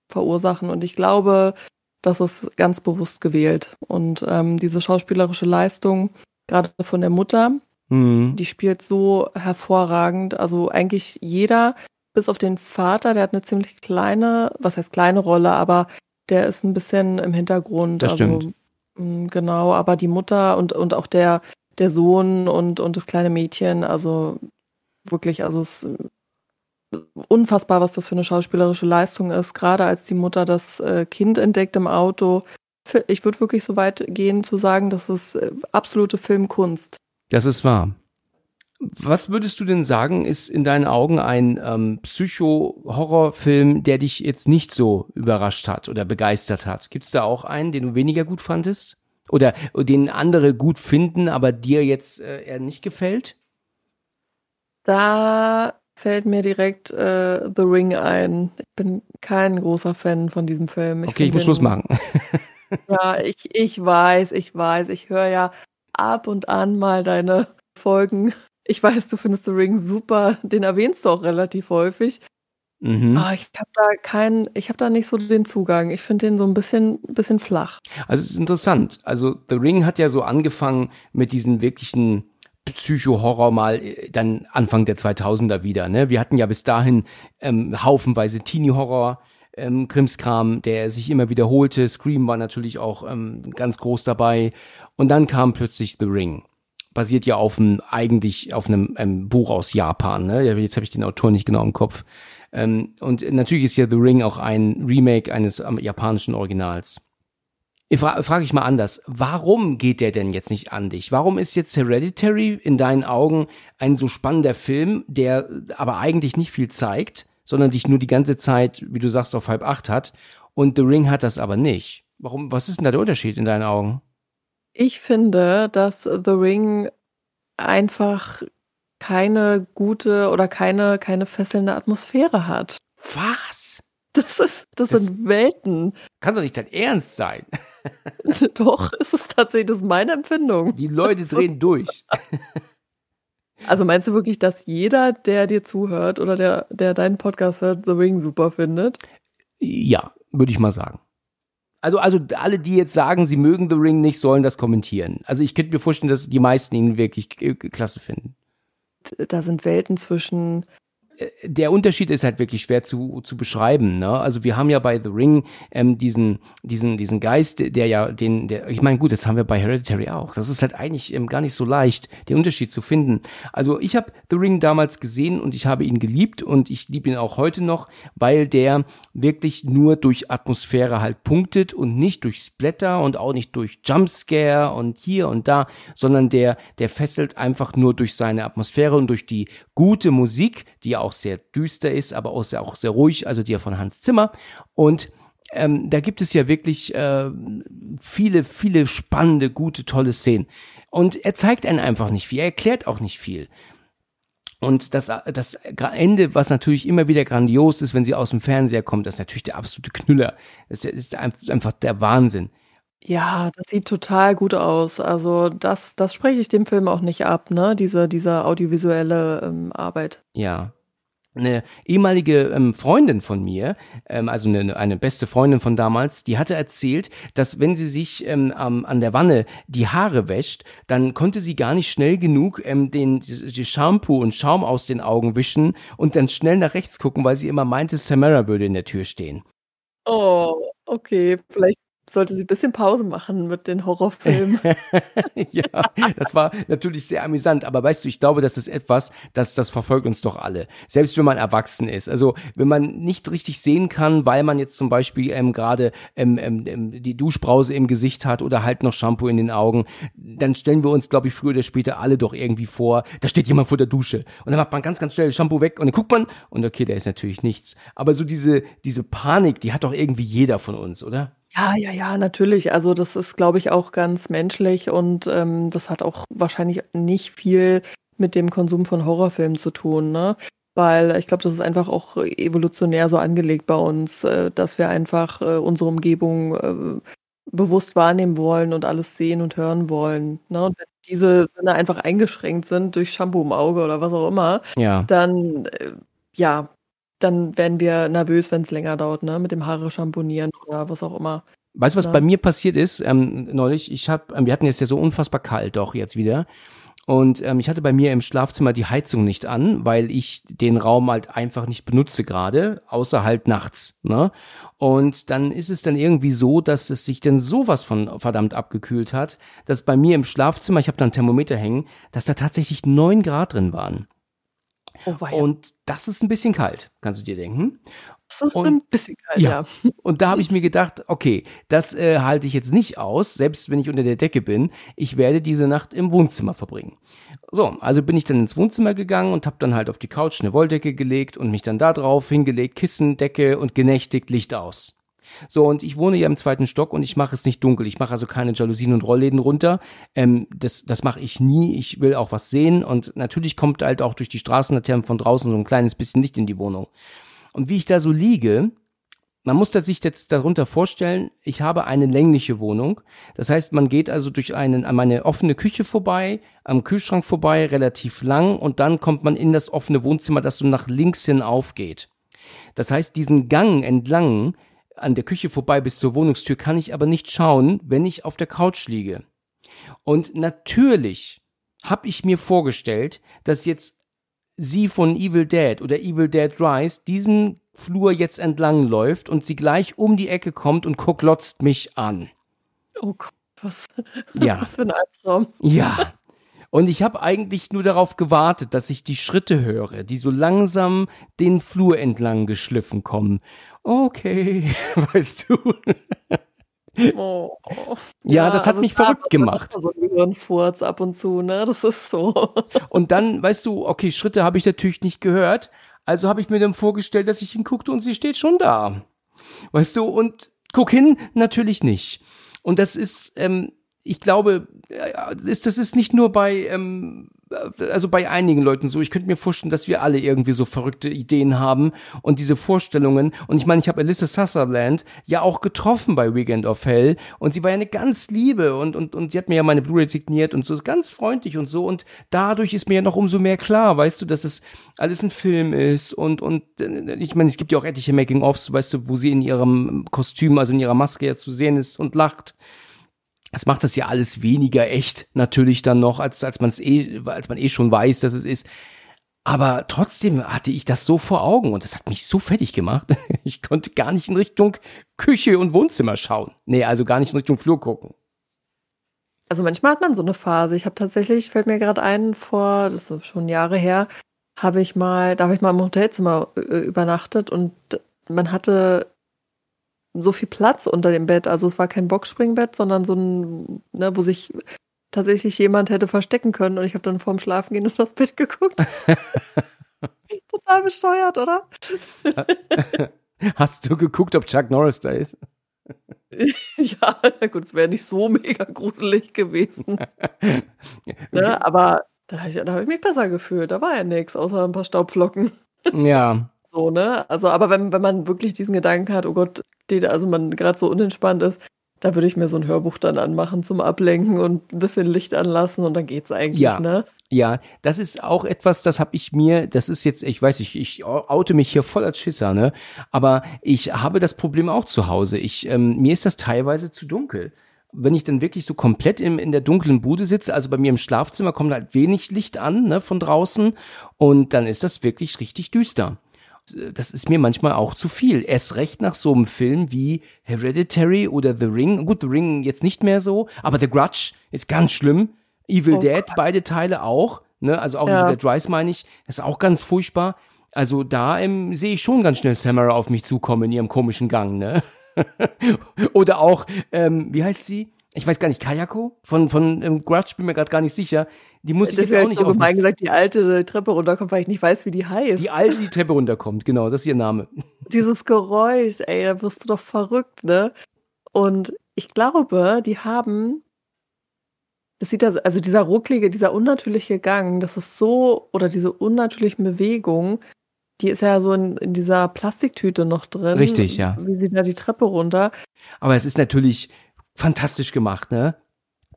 verursachen. Und ich glaube, das ist ganz bewusst gewählt. Und ähm, diese schauspielerische Leistung, gerade von der Mutter, mhm. die spielt so hervorragend. Also eigentlich jeder, bis auf den Vater, der hat eine ziemlich kleine, was heißt kleine Rolle, aber der ist ein bisschen im Hintergrund. Das also, stimmt. Mm, genau, aber die Mutter und, und auch der, der Sohn und, und das kleine Mädchen, also wirklich, also es ist unfassbar, was das für eine schauspielerische Leistung ist, gerade als die Mutter das äh, Kind entdeckt im Auto. Ich würde wirklich so weit gehen zu sagen, das ist äh, absolute Filmkunst. Das ist wahr. Was würdest du denn sagen, ist in deinen Augen ein ähm, Psycho-Horrorfilm, der dich jetzt nicht so überrascht hat oder begeistert hat? Gibt es da auch einen, den du weniger gut fandest? Oder den andere gut finden, aber dir jetzt äh, eher nicht gefällt? Da fällt mir direkt äh, The Ring ein. Ich bin kein großer Fan von diesem Film. Ich okay, ich muss Schluss machen. ja, ich, ich weiß, ich weiß. Ich höre ja ab und an mal deine Folgen ich weiß, du findest The Ring super, den erwähnst du auch relativ häufig. Mhm. Aber ich habe da keinen, ich habe da nicht so den Zugang. Ich finde den so ein bisschen, bisschen flach. Also es ist interessant. Also The Ring hat ja so angefangen mit diesen wirklichen Psycho-Horror mal äh, dann Anfang der 2000er wieder. Ne? Wir hatten ja bis dahin ähm, haufenweise Teenie-Horror, ähm, Krimskram, der sich immer wiederholte. Scream war natürlich auch ähm, ganz groß dabei. Und dann kam plötzlich The Ring basiert ja auf einem, eigentlich auf einem, einem Buch aus Japan. Ne? Jetzt habe ich den Autor nicht genau im Kopf. Ähm, und natürlich ist ja The Ring auch ein Remake eines ähm, japanischen Originals. Ich fra frage ich mal anders. Warum geht der denn jetzt nicht an dich? Warum ist jetzt Hereditary in deinen Augen ein so spannender Film, der aber eigentlich nicht viel zeigt, sondern dich nur die ganze Zeit, wie du sagst, auf halb acht hat? Und The Ring hat das aber nicht. Warum, was ist denn da der Unterschied in deinen Augen? Ich finde, dass The Ring einfach keine gute oder keine, keine fesselnde Atmosphäre hat. Was? Das ist, das, das sind Welten. Kann doch nicht dein Ernst sein. doch, es ist tatsächlich, das ist meine Empfindung. Die Leute drehen durch. Also meinst du wirklich, dass jeder, der dir zuhört oder der, der deinen Podcast hört, The Ring super findet? Ja, würde ich mal sagen. Also, also alle, die jetzt sagen, sie mögen The Ring nicht, sollen das kommentieren. Also ich könnte mir vorstellen, dass die meisten ihn wirklich klasse finden. Da sind Welten zwischen der Unterschied ist halt wirklich schwer zu, zu beschreiben. Ne? Also wir haben ja bei The Ring ähm, diesen, diesen, diesen Geist, der ja den, der, ich meine, gut, das haben wir bei Hereditary auch. Das ist halt eigentlich ähm, gar nicht so leicht, den Unterschied zu finden. Also ich habe The Ring damals gesehen und ich habe ihn geliebt und ich liebe ihn auch heute noch, weil der wirklich nur durch Atmosphäre halt punktet und nicht durch Splatter und auch nicht durch Jumpscare und hier und da, sondern der, der fesselt einfach nur durch seine Atmosphäre und durch die gute Musik, die auch sehr düster ist, aber auch sehr, auch sehr ruhig, also die von Hans Zimmer. Und ähm, da gibt es ja wirklich äh, viele, viele spannende, gute, tolle Szenen. Und er zeigt einen einfach nicht viel, er erklärt auch nicht viel. Und das, das Ende, was natürlich immer wieder grandios ist, wenn sie aus dem Fernseher kommt, das ist natürlich der absolute Knüller. Das ist einfach der Wahnsinn. Ja, das sieht total gut aus. Also das, das spreche ich dem Film auch nicht ab, ne? Diese, diese audiovisuelle ähm, Arbeit. Ja, eine ehemalige ähm, Freundin von mir, ähm, also eine, eine beste Freundin von damals, die hatte erzählt, dass wenn sie sich ähm, an der Wanne die Haare wäscht, dann konnte sie gar nicht schnell genug ähm, den die Shampoo und Schaum aus den Augen wischen und dann schnell nach rechts gucken, weil sie immer meinte, Samara würde in der Tür stehen. Oh, okay, vielleicht sollte sie ein bisschen Pause machen mit den Horrorfilmen. ja, das war natürlich sehr amüsant, aber weißt du, ich glaube, das ist etwas, das, das verfolgt uns doch alle. Selbst wenn man erwachsen ist. Also, wenn man nicht richtig sehen kann, weil man jetzt zum Beispiel ähm, gerade ähm, ähm, ähm, die Duschbrause im Gesicht hat oder halt noch Shampoo in den Augen, dann stellen wir uns, glaube ich, früher oder später alle doch irgendwie vor, da steht jemand vor der Dusche. Und dann macht man ganz, ganz schnell Shampoo weg und dann guckt man und okay, da ist natürlich nichts. Aber so diese, diese Panik, die hat doch irgendwie jeder von uns, oder? Ja, ja, ja, natürlich. Also das ist, glaube ich, auch ganz menschlich und ähm, das hat auch wahrscheinlich nicht viel mit dem Konsum von Horrorfilmen zu tun, ne? Weil ich glaube, das ist einfach auch evolutionär so angelegt bei uns, äh, dass wir einfach äh, unsere Umgebung äh, bewusst wahrnehmen wollen und alles sehen und hören wollen. Ne? Und wenn diese Sinne einfach eingeschränkt sind durch Shampoo im Auge oder was auch immer, Ja. dann äh, ja, dann werden wir nervös, wenn es länger dauert, ne? Mit dem Haare schamponieren oder was auch immer. Weißt du, was Ja. bei mir passiert ist? Ähm, neulich, ich hab, ähm, wir hatten jetzt ja so unfassbar kalt doch jetzt wieder. Und ähm, ich hatte bei mir im Schlafzimmer die Heizung nicht an, weil ich den Raum halt einfach nicht benutze gerade, außer halt nachts. Ne? Und dann ist es dann irgendwie so, dass es sich dann sowas von verdammt abgekühlt hat, dass bei mir im Schlafzimmer, ich habe da ein Thermometer hängen, dass da tatsächlich neun Grad drin waren. Oh. Und das ist ein bisschen kalt, kannst du dir denken. das ist und- ein bisschen kalt, ja. ja. Und da habe ich mir gedacht, okay, das äh, halte ich jetzt nicht aus, selbst wenn ich unter der Decke bin. Ich werde diese Nacht im Wohnzimmer verbringen. So, also bin ich dann ins Wohnzimmer gegangen und habe dann halt auf die Couch eine Wolldecke gelegt und mich dann da drauf hingelegt, Kissen, Decke und genächtigt Licht aus. So, und ich wohne ja im zweiten Stock und ich mache es nicht dunkel. Ich mache also keine Jalousien und Rollläden runter. Ähm, das das mache ich nie. Ich will auch was sehen. Und natürlich kommt halt auch durch die Straßenlaternen von draußen so ein kleines bisschen Licht in die Wohnung. Und wie ich da so liege, man muss sich jetzt darunter vorstellen, ich habe eine längliche Wohnung. Das heißt, man geht also durch einen, an meine offene Küche vorbei, am Kühlschrank vorbei, relativ lang und dann kommt man in das offene Wohnzimmer, das so nach links hin aufgeht. Das heißt, diesen Gang entlang an der Küche vorbei bis zur Wohnungstür kann ich aber nicht schauen, wenn ich auf der Couch liege. Und natürlich habe ich mir vorgestellt, dass jetzt sie von Evil Dead oder Evil Dead Rise diesen Flur jetzt entlang läuft und sie gleich um die Ecke kommt und glotzt mich an. Oh Gott, was, Ja. was für ein Albtraum. Ja. Und ich habe eigentlich nur darauf gewartet, dass ich die Schritte höre, die so langsam den Flur entlang geschliffen kommen. Okay, weißt du. Oh. Ja, das hat mich klar, verrückt gemacht. So ein Gehirnfurz ab und zu, ne? Das ist so. Und dann, weißt du, okay, Schritte habe ich natürlich nicht gehört. Also habe ich mir dann vorgestellt, dass ich hinguckte und sie steht schon da. Weißt du, und guck hin, natürlich nicht. Und das ist, ähm, ich glaube, äh, ist, das ist nicht nur bei, ähm, äh, also bei einigen Leuten so. Ich könnte mir vorstellen, dass wir alle irgendwie so verrückte Ideen haben und diese Vorstellungen. Und ich meine, ich habe Alyssa Sutherland ja auch getroffen bei Weekend of Hell und sie war ja eine ganz liebe und, und, und sie hat mir ja meine Blu-ray signiert und so ist ganz freundlich und so. Und dadurch ist mir ja noch umso mehr klar, weißt du, dass es alles ein Film ist und, und äh, ich meine, es gibt ja auch etliche Making-ofs, weißt du, wo sie in ihrem Kostüm, also in ihrer Maske ja zu sehen ist und lacht. Es macht das ja alles weniger echt, natürlich dann noch, als, als man es eh, als man eh schon weiß, dass es ist. Aber trotzdem hatte ich das so vor Augen und das hat mich so fertig gemacht. Ich konnte gar nicht in Richtung Küche und Wohnzimmer schauen. Nee, also gar nicht in Richtung Flur gucken. Also manchmal hat man so eine Phase. Ich habe tatsächlich, fällt mir gerade ein, vor, das ist schon Jahre her, habe ich mal, da habe ich mal im Hotelzimmer äh, übernachtet und man hatte so viel Platz unter dem Bett. Also es war kein Boxspringbett, sondern so ein, ne, wo sich tatsächlich jemand hätte verstecken können. Und ich habe dann vorm Schlafen gehen und das Bett geguckt. Total bescheuert, oder? Hast du geguckt, ob Chuck Norris da ist? ja, na gut, es wäre nicht so mega gruselig gewesen. ne? Aber da habe ich, hab ich mich besser gefühlt. Da war ja nichts, außer ein paar Staubflocken. Ja, So, ne? Also, aber wenn, wenn man wirklich diesen Gedanken hat, oh Gott, steht, also man gerade so unentspannt ist, da würde ich mir so ein Hörbuch dann anmachen zum Ablenken und ein bisschen Licht anlassen und dann geht's eigentlich, Ja. ne? Ja, das ist auch etwas, das habe ich mir, das ist jetzt, ich weiß, ich, ich oute mich hier voll als Schisser, ne? Aber ich habe das Problem auch zu Hause. Ich, ähm, mir ist das teilweise zu dunkel. Wenn ich dann wirklich so komplett im, in der dunklen Bude sitze, also bei mir im Schlafzimmer kommt halt wenig Licht an, ne, von draußen, und dann ist das wirklich richtig düster. Das ist mir manchmal auch zu viel. Erst recht nach so einem Film wie Hereditary oder The Ring. Gut, The Ring jetzt nicht mehr so, aber The Grudge ist ganz schlimm. Evil Oh Dead, beide Teile auch. Ne? Also auch Ja. Evil Dead Rise meine ich. Das ist auch ganz furchtbar. Also da ähm, sehe ich schon ganz schnell Samara auf mich zukommen in ihrem komischen Gang, ne? Oder auch, ähm, wie heißt sie? Ich weiß gar nicht, Kayako? Von, von ähm, Grudge bin mir gerade gar nicht sicher. Die muss ich jetzt Deswegen auch habe nicht ich so auf gemein gesagt, die alte Treppe runterkommt, weil ich nicht weiß, wie die heißt. Die alte, die Treppe runterkommt, genau, das ist ihr Name. Dieses Geräusch, ey, da wirst du doch verrückt, ne? Und ich glaube, die haben, das sieht also, also dieser rucklige, dieser unnatürliche Gang, das ist so, oder diese unnatürlichen Bewegungen, die ist ja so in, in dieser Plastiktüte noch drin. Richtig, ja. Wie sie da die Treppe runter. Aber es ist natürlich fantastisch gemacht, ne?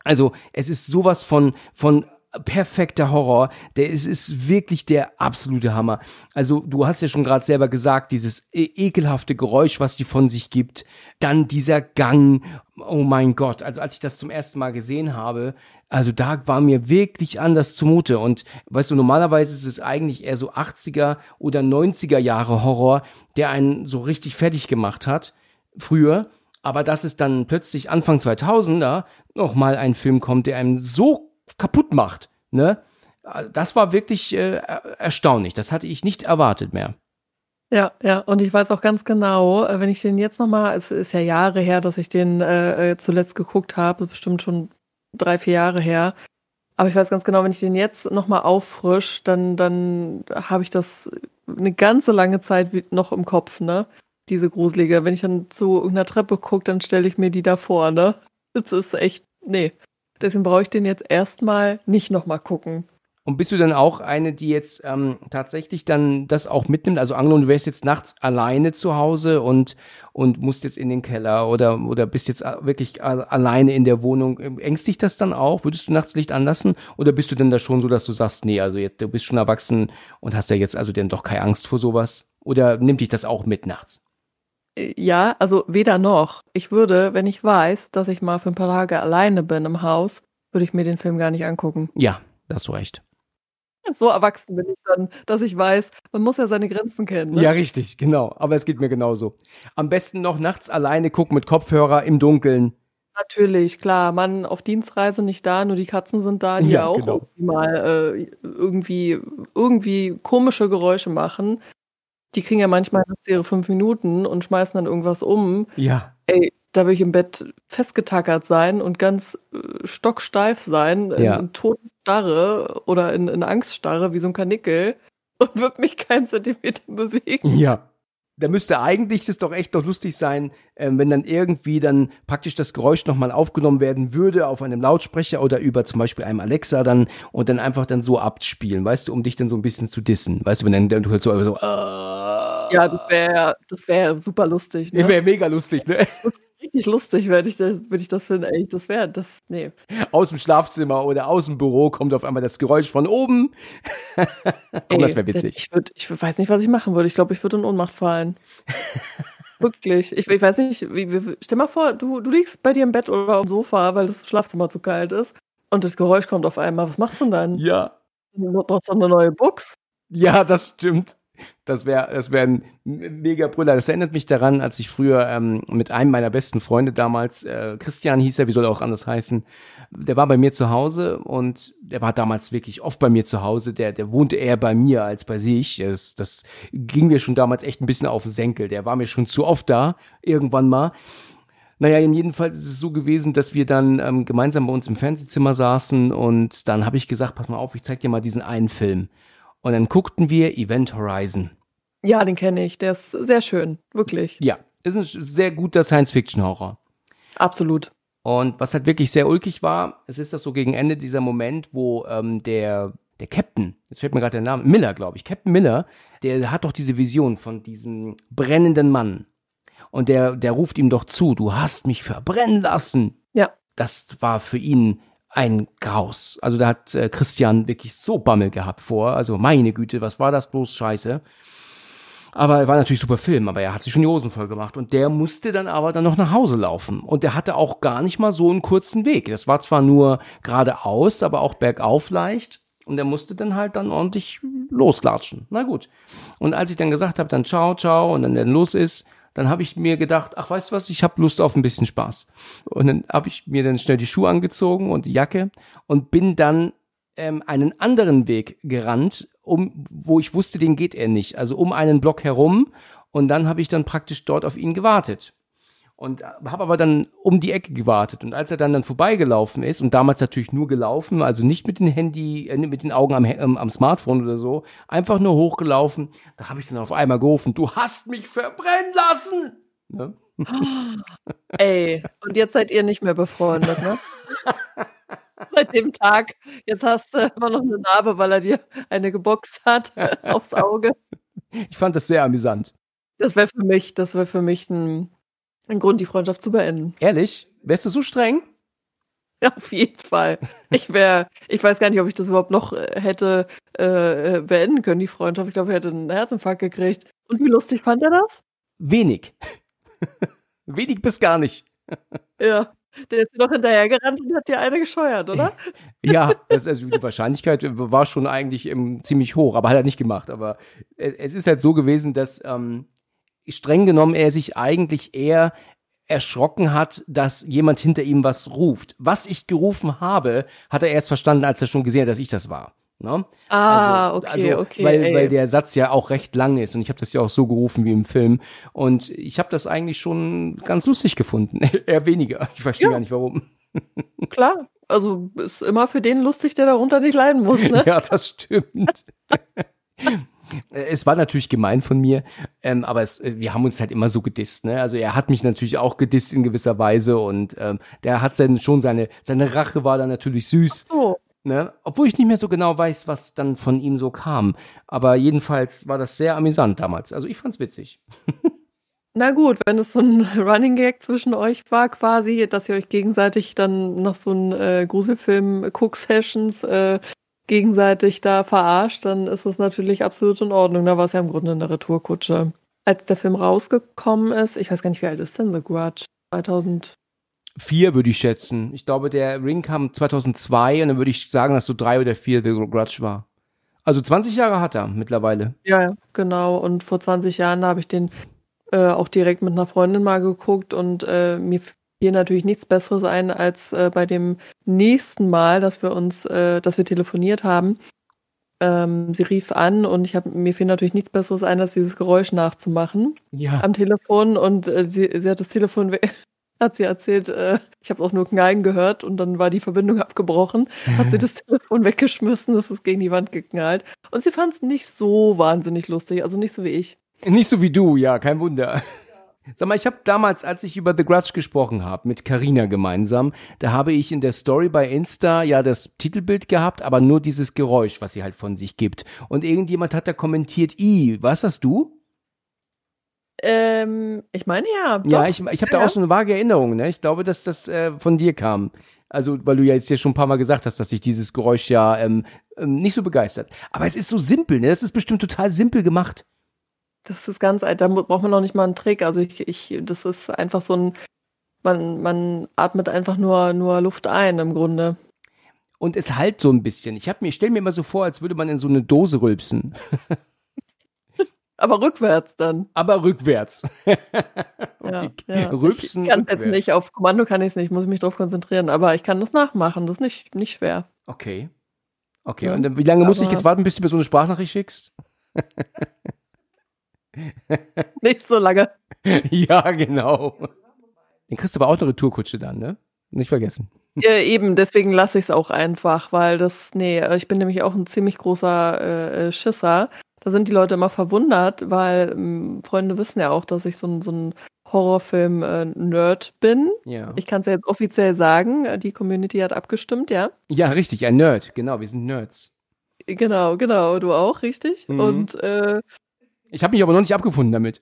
Also, es ist sowas von, von perfekter Horror. Der ist, ist wirklich der absolute Hammer. Also du hast ja schon gerade selber gesagt, dieses e ekelhafte Geräusch, was die von sich gibt. Dann dieser Gang. Oh mein Gott. Also als ich das zum ersten Mal gesehen habe, also da war mir wirklich anders zumute. Und weißt du, normalerweise ist es eigentlich eher so 80er oder 90er Jahre Horror, der einen so richtig fertig gemacht hat. Früher. Aber dass es dann plötzlich Anfang 2000er nochmal ein Film kommt, der einem so kaputt macht. Ne? Das war wirklich äh, erstaunlich. Das hatte ich nicht erwartet mehr. Ja, ja, und ich weiß auch ganz genau, äh, wenn ich den jetzt nochmal, es ist ja Jahre her, dass ich den äh, äh, zuletzt geguckt habe, bestimmt schon drei, vier Jahre her. Aber ich weiß ganz genau, wenn ich den jetzt nochmal auffrisch, dann, dann habe ich das eine ganze lange Zeit noch im Kopf, ne? Diese gruselige. Wenn ich dann zu irgendeiner Treppe gucke, dann stelle ich mir die da vor, ne? Das ist echt, nee. Deswegen brauche ich den jetzt erstmal nicht nochmal gucken. Und bist du dann auch eine, die jetzt ähm, tatsächlich dann das auch mitnimmt? Also angenommen, du wärst jetzt nachts alleine zu Hause und, und musst jetzt in den Keller oder, oder bist jetzt wirklich alleine in der Wohnung. Ängstigt das dann auch? Würdest du nachts Licht anlassen? Oder bist du denn da schon so, dass du sagst, nee, also jetzt, du bist schon erwachsen und hast ja jetzt also denn doch keine Angst vor sowas? Oder nimmt dich das auch mit nachts? Ja, also weder noch. Ich würde, wenn ich weiß, dass ich mal für ein paar Tage alleine bin im Haus, würde ich mir den Film gar nicht angucken. Ja, da hast du recht. So erwachsen bin ich dann, dass ich weiß, man muss ja seine Grenzen kennen. Ne? Ja, richtig, genau. Aber es geht mir genauso. Am besten noch nachts alleine gucken mit Kopfhörer im Dunkeln. Natürlich, klar. Man auf Dienstreise nicht da, nur die Katzen sind da, die ja, auch genau. mal äh, irgendwie, irgendwie komische Geräusche machen. Die kriegen ja manchmal ihre fünf Minuten und schmeißen dann irgendwas um. Ja. Ey, da will ich im Bett festgetackert sein und ganz äh, stocksteif sein, ja. in Todenstarre oder in, in Angststarre wie so ein Kanickel und wird mich keinen Zentimeter bewegen. Ja da müsste eigentlich das doch echt noch lustig sein, äh, wenn dann irgendwie dann praktisch das Geräusch nochmal aufgenommen werden würde auf einem Lautsprecher oder über zum Beispiel einem Alexa dann und dann einfach dann so abspielen, weißt du, um dich dann so ein bisschen zu dissen. Weißt du, wenn dann, dann du so, so äh, Ja, das wäre das wäre super lustig. Ne? Wäre mega lustig, ne? richtig lustig, wenn ich das, wenn ich das finde. Ey, das wäre, das, nee. Aus dem Schlafzimmer oder aus dem Büro kommt auf einmal das Geräusch von oben. oh, Ey, das wäre witzig. Ich, würd, ich weiß nicht, was ich machen würde. Ich glaube, ich würde in Ohnmacht fallen. Wirklich. Ich, ich, weiß nicht, wie, wie, stell mal vor, du, du liegst bei dir im Bett oder auf dem Sofa, weil das Schlafzimmer zu kalt ist. Und das Geräusch kommt auf einmal. Was machst du denn dann? Ja. Du brauchst doch eine neue Box. Ja, das stimmt. Das wäre das wär ein mega Brüller. Das erinnert mich daran, als ich früher ähm, mit einem meiner besten Freunde damals, äh, Christian hieß er, wie soll er auch anders heißen, der war bei mir zu Hause und der war damals wirklich oft bei mir zu Hause. Der, der wohnte eher bei mir als bei sich. Das, das ging mir schon damals echt ein bisschen auf den Senkel. Der war mir schon zu oft da, irgendwann mal. Naja, in jedem Fall ist es so gewesen, dass wir dann ähm, gemeinsam bei uns im Fernsehzimmer saßen und dann habe ich gesagt, pass mal auf, ich zeig dir mal diesen einen Film. Und dann guckten wir Event Horizon. Ja, den kenne ich. Der ist sehr schön, wirklich. Ja, ist ein sehr guter Science-Fiction-Horror. Absolut. Und was halt wirklich sehr ulkig war, es ist das so gegen Ende dieser Moment, wo ähm, der der Captain, jetzt fällt mir gerade der Name, Miller, glaube ich, Captain Miller, der hat doch diese Vision von diesem brennenden Mann. Und der, der ruft ihm doch zu, du hast mich verbrennen lassen. Ja. Das war für ihn ein Graus. Also da hat äh, Christian wirklich so Bammel gehabt vor. Also meine Güte, was war das bloß Scheiße. Aber er war natürlich super Film, aber er hat sich schon die Hosen voll gemacht. Und der musste dann aber dann noch nach Hause laufen. Und der hatte auch gar nicht mal so einen kurzen Weg. Das war zwar nur geradeaus, aber auch bergauf leicht. Und er musste dann halt dann ordentlich loslatschen. Na gut. Und als ich dann gesagt habe, dann ciao, ciao, und dann dann los ist, dann habe ich mir gedacht, ach weißt du was, ich habe Lust auf ein bisschen Spaß. Und dann habe ich mir dann schnell die Schuhe angezogen und die Jacke und bin dann ähm, einen anderen Weg gerannt, um wo ich wusste, den geht er nicht. Also um einen Block herum und dann habe ich dann praktisch dort auf ihn gewartet und habe aber dann um die Ecke gewartet und als er dann dann vorbeigelaufen ist und damals natürlich nur gelaufen, also nicht mit dem Handy, äh, mit den Augen am, ähm, am Smartphone oder so, einfach nur hochgelaufen, da habe ich dann auf einmal gerufen, du hast mich verbrennen lassen. Ne? Ey, und jetzt seid ihr nicht mehr befreundet, ne? Seit dem Tag. Jetzt hast du immer noch eine Narbe, weil er dir eine geboxt hat aufs Auge. Ich fand das sehr amüsant. Das wäre für mich, das wäre für mich ein ein Grund, die Freundschaft zu beenden. Ehrlich? Wärst du so streng? Ja, auf jeden Fall. Ich wäre, ich weiß gar nicht, ob ich das überhaupt noch äh, hätte äh, äh, beenden können, die Freundschaft. Ich glaube, er hätte einen Herzinfarkt gekriegt. Und wie lustig fand er das? Wenig. Wenig bis gar nicht. Ja. Der ist noch hinterhergerannt und hat dir eine gescheuert, oder? ja, das, also die Wahrscheinlichkeit war schon eigentlich ähm, ziemlich hoch, aber hat er nicht gemacht. Aber äh, es ist halt so gewesen, dass ähm, streng genommen er sich eigentlich eher erschrocken hat, dass jemand hinter ihm was ruft. Was ich gerufen habe, hat er erst verstanden, als er schon gesehen hat, dass ich das war. Ne? Ah, also, okay, also, okay. Weil, weil der Satz ja auch recht lang ist und ich habe das ja auch so gerufen wie im Film. Und ich habe das eigentlich schon ganz lustig gefunden. Eher weniger. Ich verstehe ja. gar nicht warum. Klar, also ist immer für den lustig, der darunter nicht leiden muss, ne? ja, das stimmt. es war natürlich gemein von mir, ähm, aber es, äh, wir haben uns halt immer so gedisst. Ne? Also er hat mich natürlich auch gedisst in gewisser Weise und ähm, der hat dann schon seine, seine Rache war dann natürlich süß. So. Ne? Obwohl ich nicht mehr so genau weiß, was dann von ihm so kam. Aber jedenfalls war das sehr amüsant damals. Also ich fand's witzig. Na gut, wenn es so ein Running Gag zwischen euch war, quasi, dass ihr euch gegenseitig dann nach so einem äh, Gruselfilm Cook Sessions äh, gegenseitig da verarscht, dann ist das natürlich absolut in Ordnung. Da war es ja im Grunde eine Retourkutsche. Als der Film rausgekommen ist, ich weiß gar nicht, wie alt ist denn The Grudge? 2004 würde ich schätzen. Ich glaube, der Ring kam 2002 und dann würde ich sagen, dass so drei oder vier The Grudge war. Also 20 Jahre hat er mittlerweile. Ja, genau. Und vor 20 Jahren habe ich den äh, auch direkt mit einer Freundin mal geguckt und äh, mir hier natürlich nichts Besseres ein als äh, bei dem nächsten Mal, dass wir uns, äh, dass wir telefoniert haben. Ähm, sie rief an und ich habe mir fiel natürlich nichts Besseres ein, als dieses Geräusch nachzumachen ja. am Telefon und äh, sie, sie hat das Telefon hat sie erzählt, äh, ich habe auch nur Knallen gehört und dann war die Verbindung abgebrochen, hat sie das Telefon weggeschmissen, das ist gegen die Wand geknallt und sie fand es nicht so wahnsinnig lustig, also nicht so wie ich. Nicht so wie du, ja, kein Wunder. Sag mal, ich habe damals, als ich über The Grudge gesprochen habe, mit Carina gemeinsam, da habe ich in der Story bei Insta ja das Titelbild gehabt, aber nur dieses Geräusch, was sie halt von sich gibt. Und irgendjemand hat da kommentiert, i, was hast du? Ähm, ich meine ja. Doch. Ja, ich, ich habe da auch so eine vage Erinnerung, ne? Ich glaube, dass das äh, von dir kam. Also, weil du ja jetzt ja schon ein paar Mal gesagt hast, dass sich dieses Geräusch ja ähm, ähm, nicht so begeistert. Aber es ist so simpel, ne? Das ist bestimmt total simpel gemacht. Das ist ganz alt, da braucht man noch nicht mal einen Trick. Also ich, ich, das ist einfach so ein, man, man atmet einfach nur, nur Luft ein im Grunde. Und es halt so ein bisschen. Ich habe mir, stell mir immer so vor, als würde man in so eine Dose rülpsen. Aber rückwärts dann. Aber rückwärts. ja, ja. Rülpsen. Ich kann jetzt nicht, auf Kommando kann ich es nicht, muss mich darauf konzentrieren, aber ich kann das nachmachen, das ist nicht, nicht schwer. Okay. Okay, ja. und wie lange muss ich jetzt warten, bis du mir so eine Sprachnachricht schickst? Nicht so lange. ja, genau. Den kriegst du aber auch eine Retourkutsche dann, ne? Nicht vergessen. Ja, eben, deswegen lasse ich es auch einfach, weil das, nee, ich bin nämlich auch ein ziemlich großer äh, äh Schisser. Da sind die Leute immer verwundert, weil ähm, Freunde wissen ja auch, dass ich so ein, so ein Horrorfilm-Nerd äh, bin. Ja. Ich kann es ja jetzt offiziell sagen, die Community hat abgestimmt, ja. Ja, richtig, ein Nerd, genau, wir sind Nerds. Genau, genau, du auch, richtig. Mhm. Und äh, ich habe mich aber noch nicht abgefunden damit.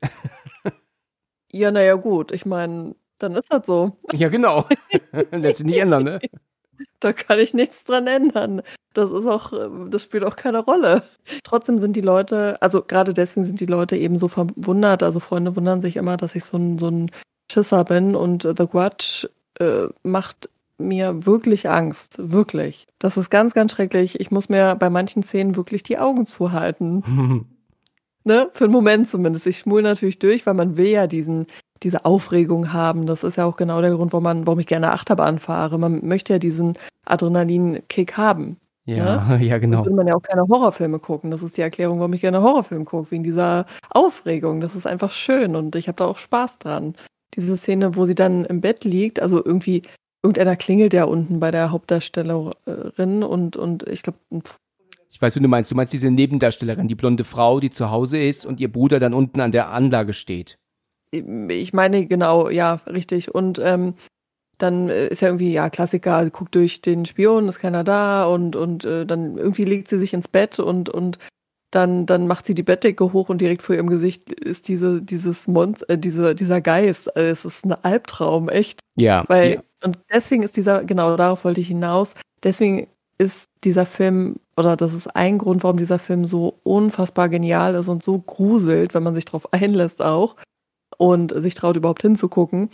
ja, naja, gut. Ich meine, dann ist das so. Ja, genau. Lässt sich nicht ändern, ne? Da kann ich nichts dran ändern. Das ist auch, das spielt auch keine Rolle. Trotzdem sind die Leute, also gerade deswegen sind die Leute eben so verwundert. Also Freunde wundern sich immer, dass ich so ein, so ein Schisser bin und The Grudge äh, macht mir wirklich Angst. Wirklich. Das ist ganz, ganz schrecklich. Ich muss mir bei manchen Szenen wirklich die Augen zuhalten. ne, für einen Moment zumindest. Ich schmul natürlich durch, weil man will ja diesen, diese Aufregung haben. Das ist ja auch genau der Grund, warum, man, warum ich gerne Achterbahn fahre. Man möchte ja diesen Adrenalin-Kick haben. Ja, ne? ja, genau. Sonst will man ja auch keine Horrorfilme gucken. Das ist die Erklärung, warum ich gerne Horrorfilme gucke, wegen dieser Aufregung. Das ist einfach schön und ich habe da auch Spaß dran. Diese Szene, wo sie dann im Bett liegt, also irgendwie, irgendeiner klingelt ja unten bei der Hauptdarstellerin und, und ich glaube, ich weiß, wie du meinst. Du meinst diese Nebendarstellerin, die blonde Frau, die zu Hause ist und ihr Bruder dann unten an der Anlage steht. Ich meine, genau, ja, richtig. Und ähm, dann äh, ist ja irgendwie, ja, Klassiker, sie guckt durch den Spion, ist keiner da und, und äh, dann irgendwie legt sie sich ins Bett und, und dann, dann macht sie die Bettdecke hoch und direkt vor ihrem Gesicht ist diese, dieses Monster, äh, diese, dieser Geist. Also es ist ein Albtraum, echt. Ja. Weil, ja. und deswegen ist dieser, genau darauf wollte ich hinaus, deswegen ist dieser Film, oder das ist ein Grund, warum dieser Film so unfassbar genial ist und so gruselt, wenn man sich darauf einlässt auch und sich traut, überhaupt hinzugucken.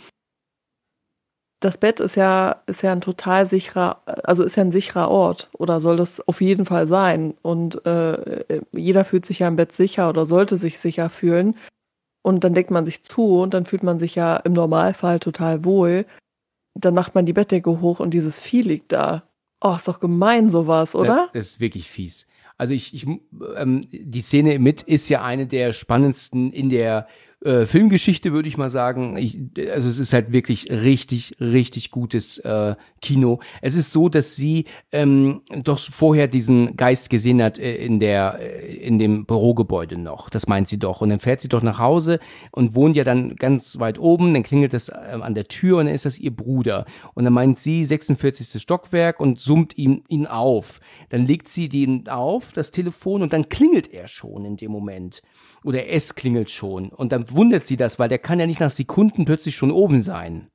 Das Bett ist ja, ist ja ein total sicherer, also ist ja ein sicherer Ort oder soll das auf jeden Fall sein. Und äh, jeder fühlt sich ja im Bett sicher oder sollte sich sicher fühlen. Und dann deckt man sich zu und dann fühlt man sich ja im Normalfall total wohl. Dann macht man die Bettdecke hoch und dieses Vieh liegt da. Oh, ist doch gemein sowas, oder? Das ist wirklich fies. Also ich, ich ähm, die Szene mit ist ja eine der spannendsten in der äh, Filmgeschichte, würde ich mal sagen. Ich, also es ist halt wirklich richtig, richtig gutes äh, Kino. Es ist so, dass sie ähm, doch vorher diesen Geist gesehen hat äh, in der äh, in dem Bürogebäude noch. Das meint sie doch. Und dann fährt sie doch nach Hause und wohnt ja dann ganz weit oben. Dann klingelt das äh, an der Tür und dann ist das ihr Bruder. Und dann meint sie 46. Stockwerk und summt ihn, ihn auf. Dann legt sie den auf, das Telefon, und dann klingelt er schon in dem Moment oder es klingelt schon. Und dann wundert sie das, weil der kann ja nicht nach Sekunden plötzlich schon oben sein.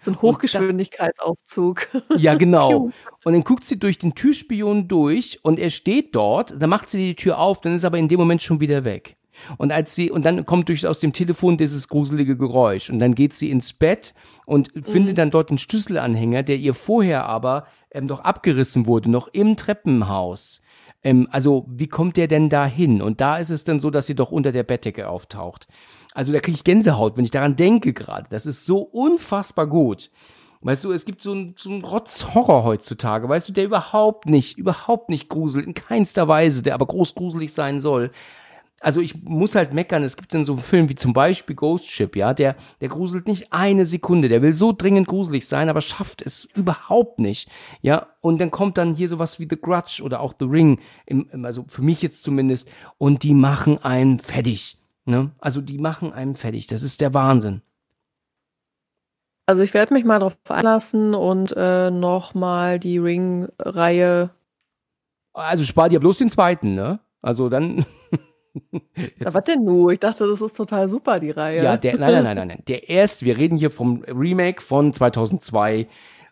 So ein Hochgeschwindigkeitsaufzug. Ja, genau. Und dann guckt sie durch den Türspion durch und er steht dort, dann macht sie die Tür auf, dann ist er aber in dem Moment schon wieder weg. Und als sie, und dann kommt durch aus dem Telefon dieses gruselige Geräusch. Und dann geht sie ins Bett und mhm. findet dann dort den Schlüsselanhänger, der ihr vorher aber ähm, doch abgerissen wurde, noch im Treppenhaus. Ähm, also, wie kommt der denn da hin? Und da ist es dann so, dass sie doch unter der Bettdecke auftaucht. Also, da kriege ich Gänsehaut, wenn ich daran denke gerade. Das ist so unfassbar gut. Weißt du, es gibt so einen so einen Rotz-Horror heutzutage, weißt du, der überhaupt nicht, überhaupt nicht gruselt, in keinster Weise, der aber groß gruselig sein soll also ich muss halt meckern, es gibt dann so einen Film wie zum Beispiel Ghost Ship, ja, der, der gruselt nicht eine Sekunde, der will so dringend gruselig sein, aber schafft es überhaupt nicht, ja, und dann kommt dann hier sowas wie The Grudge oder auch The Ring, im, im, also für mich jetzt zumindest, und die machen einen fertig, ne, also die machen einen fertig, das ist der Wahnsinn. Also ich werde mich mal darauf einlassen und äh, nochmal die Ring-Reihe. Also spar dir bloß den zweiten, ne? Also dann. Ja, was denn nur? Ich dachte, das ist total super, die Reihe. Ja, der, nein, nein, nein, nein, nein. Der erste, wir reden hier vom Remake von 2002.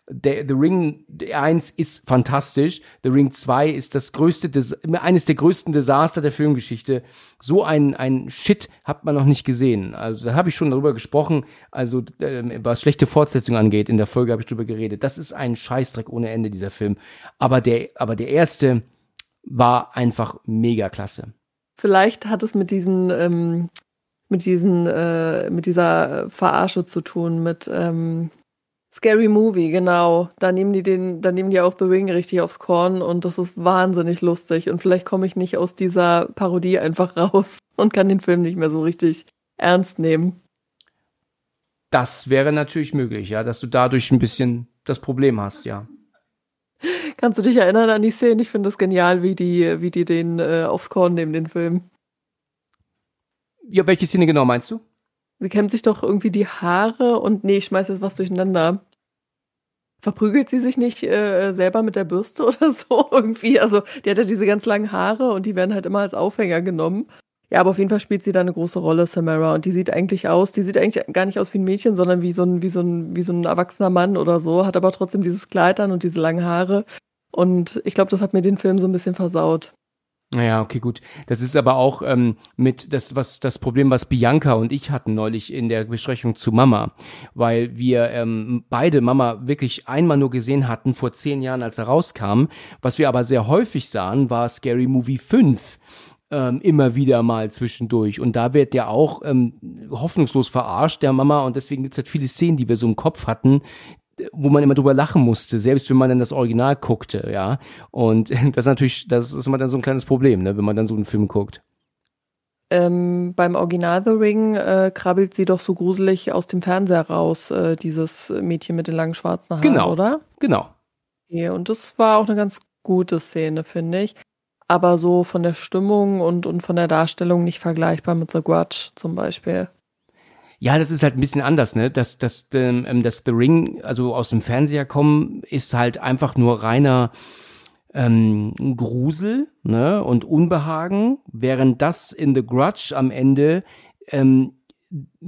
Der, The Ring 1 ist fantastisch. The Ring 2 ist das größte, eines der größten Desaster der Filmgeschichte. So ein, ein Shit hat man noch nicht gesehen. Also, da habe ich schon darüber gesprochen. Also, äh, was schlechte Fortsetzung angeht, in der Folge habe ich drüber geredet. Das ist ein Scheißdreck ohne Ende, dieser Film. Aber der, aber der erste war einfach mega klasse. Vielleicht hat es mit diesen, ähm, mit diesen, äh, mit dieser Verarsche zu tun, mit ähm, Scary Movie, genau. Da nehmen die den, da nehmen die auch The Ring richtig aufs Korn und das ist wahnsinnig lustig. Und vielleicht komme ich nicht aus dieser Parodie einfach raus und kann den Film nicht mehr so richtig ernst nehmen. Das wäre natürlich möglich, ja, dass du dadurch ein bisschen das Problem hast, ja. Kannst du dich erinnern an die Szene? Ich finde das genial, wie die, wie die den äh, aufs Korn nehmen, den Film. Ja, welche Szene genau meinst du? Sie kämmt sich doch irgendwie die Haare und nee, ich schmeiß jetzt was durcheinander. Verprügelt sie sich nicht äh, selber mit der Bürste oder so irgendwie? Also, die hat ja diese ganz langen Haare und die werden halt immer als Aufhänger genommen. Ja, aber auf jeden Fall spielt sie da eine große Rolle, Samara. Und die sieht eigentlich aus, die sieht eigentlich gar nicht aus wie ein Mädchen, sondern wie so ein, wie so ein, wie so ein erwachsener Mann oder so, hat aber trotzdem dieses Kleid an und diese langen Haare. Und ich glaube, das hat mir den Film so ein bisschen versaut. Naja, okay, gut. Das ist aber auch ähm, mit das, was das Problem, was Bianca und ich hatten neulich in der Besprechung zu Mama, weil wir ähm, beide Mama wirklich einmal nur gesehen hatten vor zehn Jahren, als er rauskam. Was wir aber sehr häufig sahen, war Scary Movie 5 ähm, immer wieder mal zwischendurch. Und da wird ja auch ähm, hoffnungslos verarscht, der Mama. Und deswegen gibt es halt viele Szenen, die wir so im Kopf hatten, wo man immer drüber lachen musste, selbst wenn man dann das Original guckte, ja. Und das ist natürlich, das ist immer dann so ein kleines Problem, ne, wenn man dann so einen Film guckt. Ähm, beim Original The Ring äh, krabbelt sie doch so gruselig aus dem Fernseher raus, äh, dieses Mädchen mit den langen schwarzen Haaren, genau, oder? Genau. Okay, und das war auch eine ganz gute Szene, finde ich aber so von der Stimmung und, und von der Darstellung nicht vergleichbar mit The Grudge zum Beispiel. Ja, das ist halt ein bisschen anders, ne? Dass das, ähm, das The Ring, also aus dem Fernseher kommen, ist halt einfach nur reiner ähm, Grusel ne, und Unbehagen, während das in The Grudge am Ende ähm,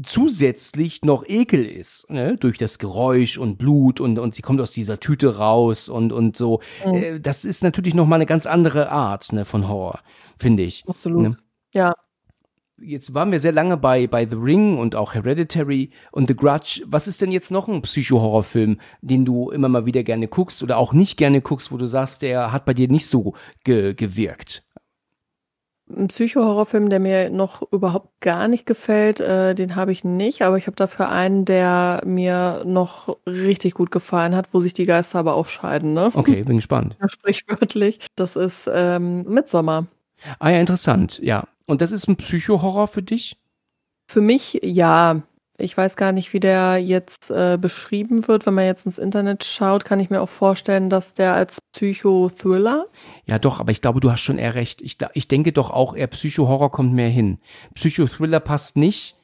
zusätzlich noch Ekel ist, ne? durch das Geräusch und Blut und, und sie kommt aus dieser Tüte raus und, und so. Mhm. Äh, das ist natürlich nochmal eine ganz andere Art ne, von Horror, finde ich. Absolut. Ne? Ja. Jetzt waren wir sehr lange bei, bei The Ring und auch Hereditary und The Grudge. Was ist denn jetzt noch ein Psycho-Horrorfilm, den du immer mal wieder gerne guckst oder auch nicht gerne guckst, wo du sagst, der hat bei dir nicht so ge gewirkt? Ein Psycho-Horrorfilm, der mir noch überhaupt gar nicht gefällt, äh, den habe ich nicht, aber ich habe dafür einen, der mir noch richtig gut gefallen hat, wo sich die Geister aber auch scheiden, ne? Okay, bin gespannt. Sprichwörtlich. Das ist ähm, Midsommar. Ah ja, interessant, ja. Und das ist ein Psycho-Horror für dich? Für mich ja. Ich weiß gar nicht, wie der jetzt äh, beschrieben wird. Wenn man jetzt ins Internet schaut, kann ich mir auch vorstellen, dass der als Psycho-Thriller. Ja, doch, aber ich glaube, du hast schon eher recht. Ich, ich denke doch auch, eher Psycho-Horror kommt mehr hin. Psycho-Thriller passt nicht.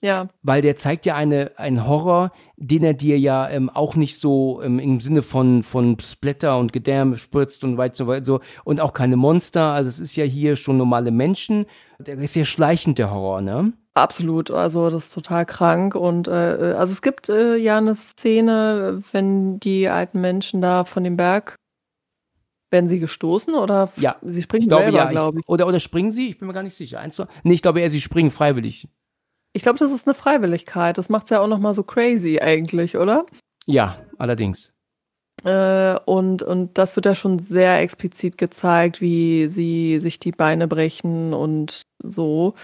Ja. Weil der zeigt ja eine, einen Horror, den er dir ja ähm, auch nicht so ähm, im Sinne von, von Splatter und Gedärme spritzt und weit so weit so und auch keine Monster. Also es ist ja hier schon normale Menschen. Der ist ja schleichend, der Horror, ne? Absolut, also das ist total krank und äh, äh, also es gibt äh, ja eine Szene, wenn die alten Menschen da von dem Berg werden sie gestoßen oder ja, sie springen ich glaube, selber, ja, glaube ich. Oder oder springen sie? Ich bin mir gar nicht sicher. Eins, zwei, nee, ich glaube eher sie springen freiwillig. Ich glaube, das ist eine Freiwilligkeit. Das macht's ja auch noch mal so crazy eigentlich, oder? Ja, allerdings. Äh, und, und das wird ja schon sehr explizit gezeigt, wie sie sich die Beine brechen und so.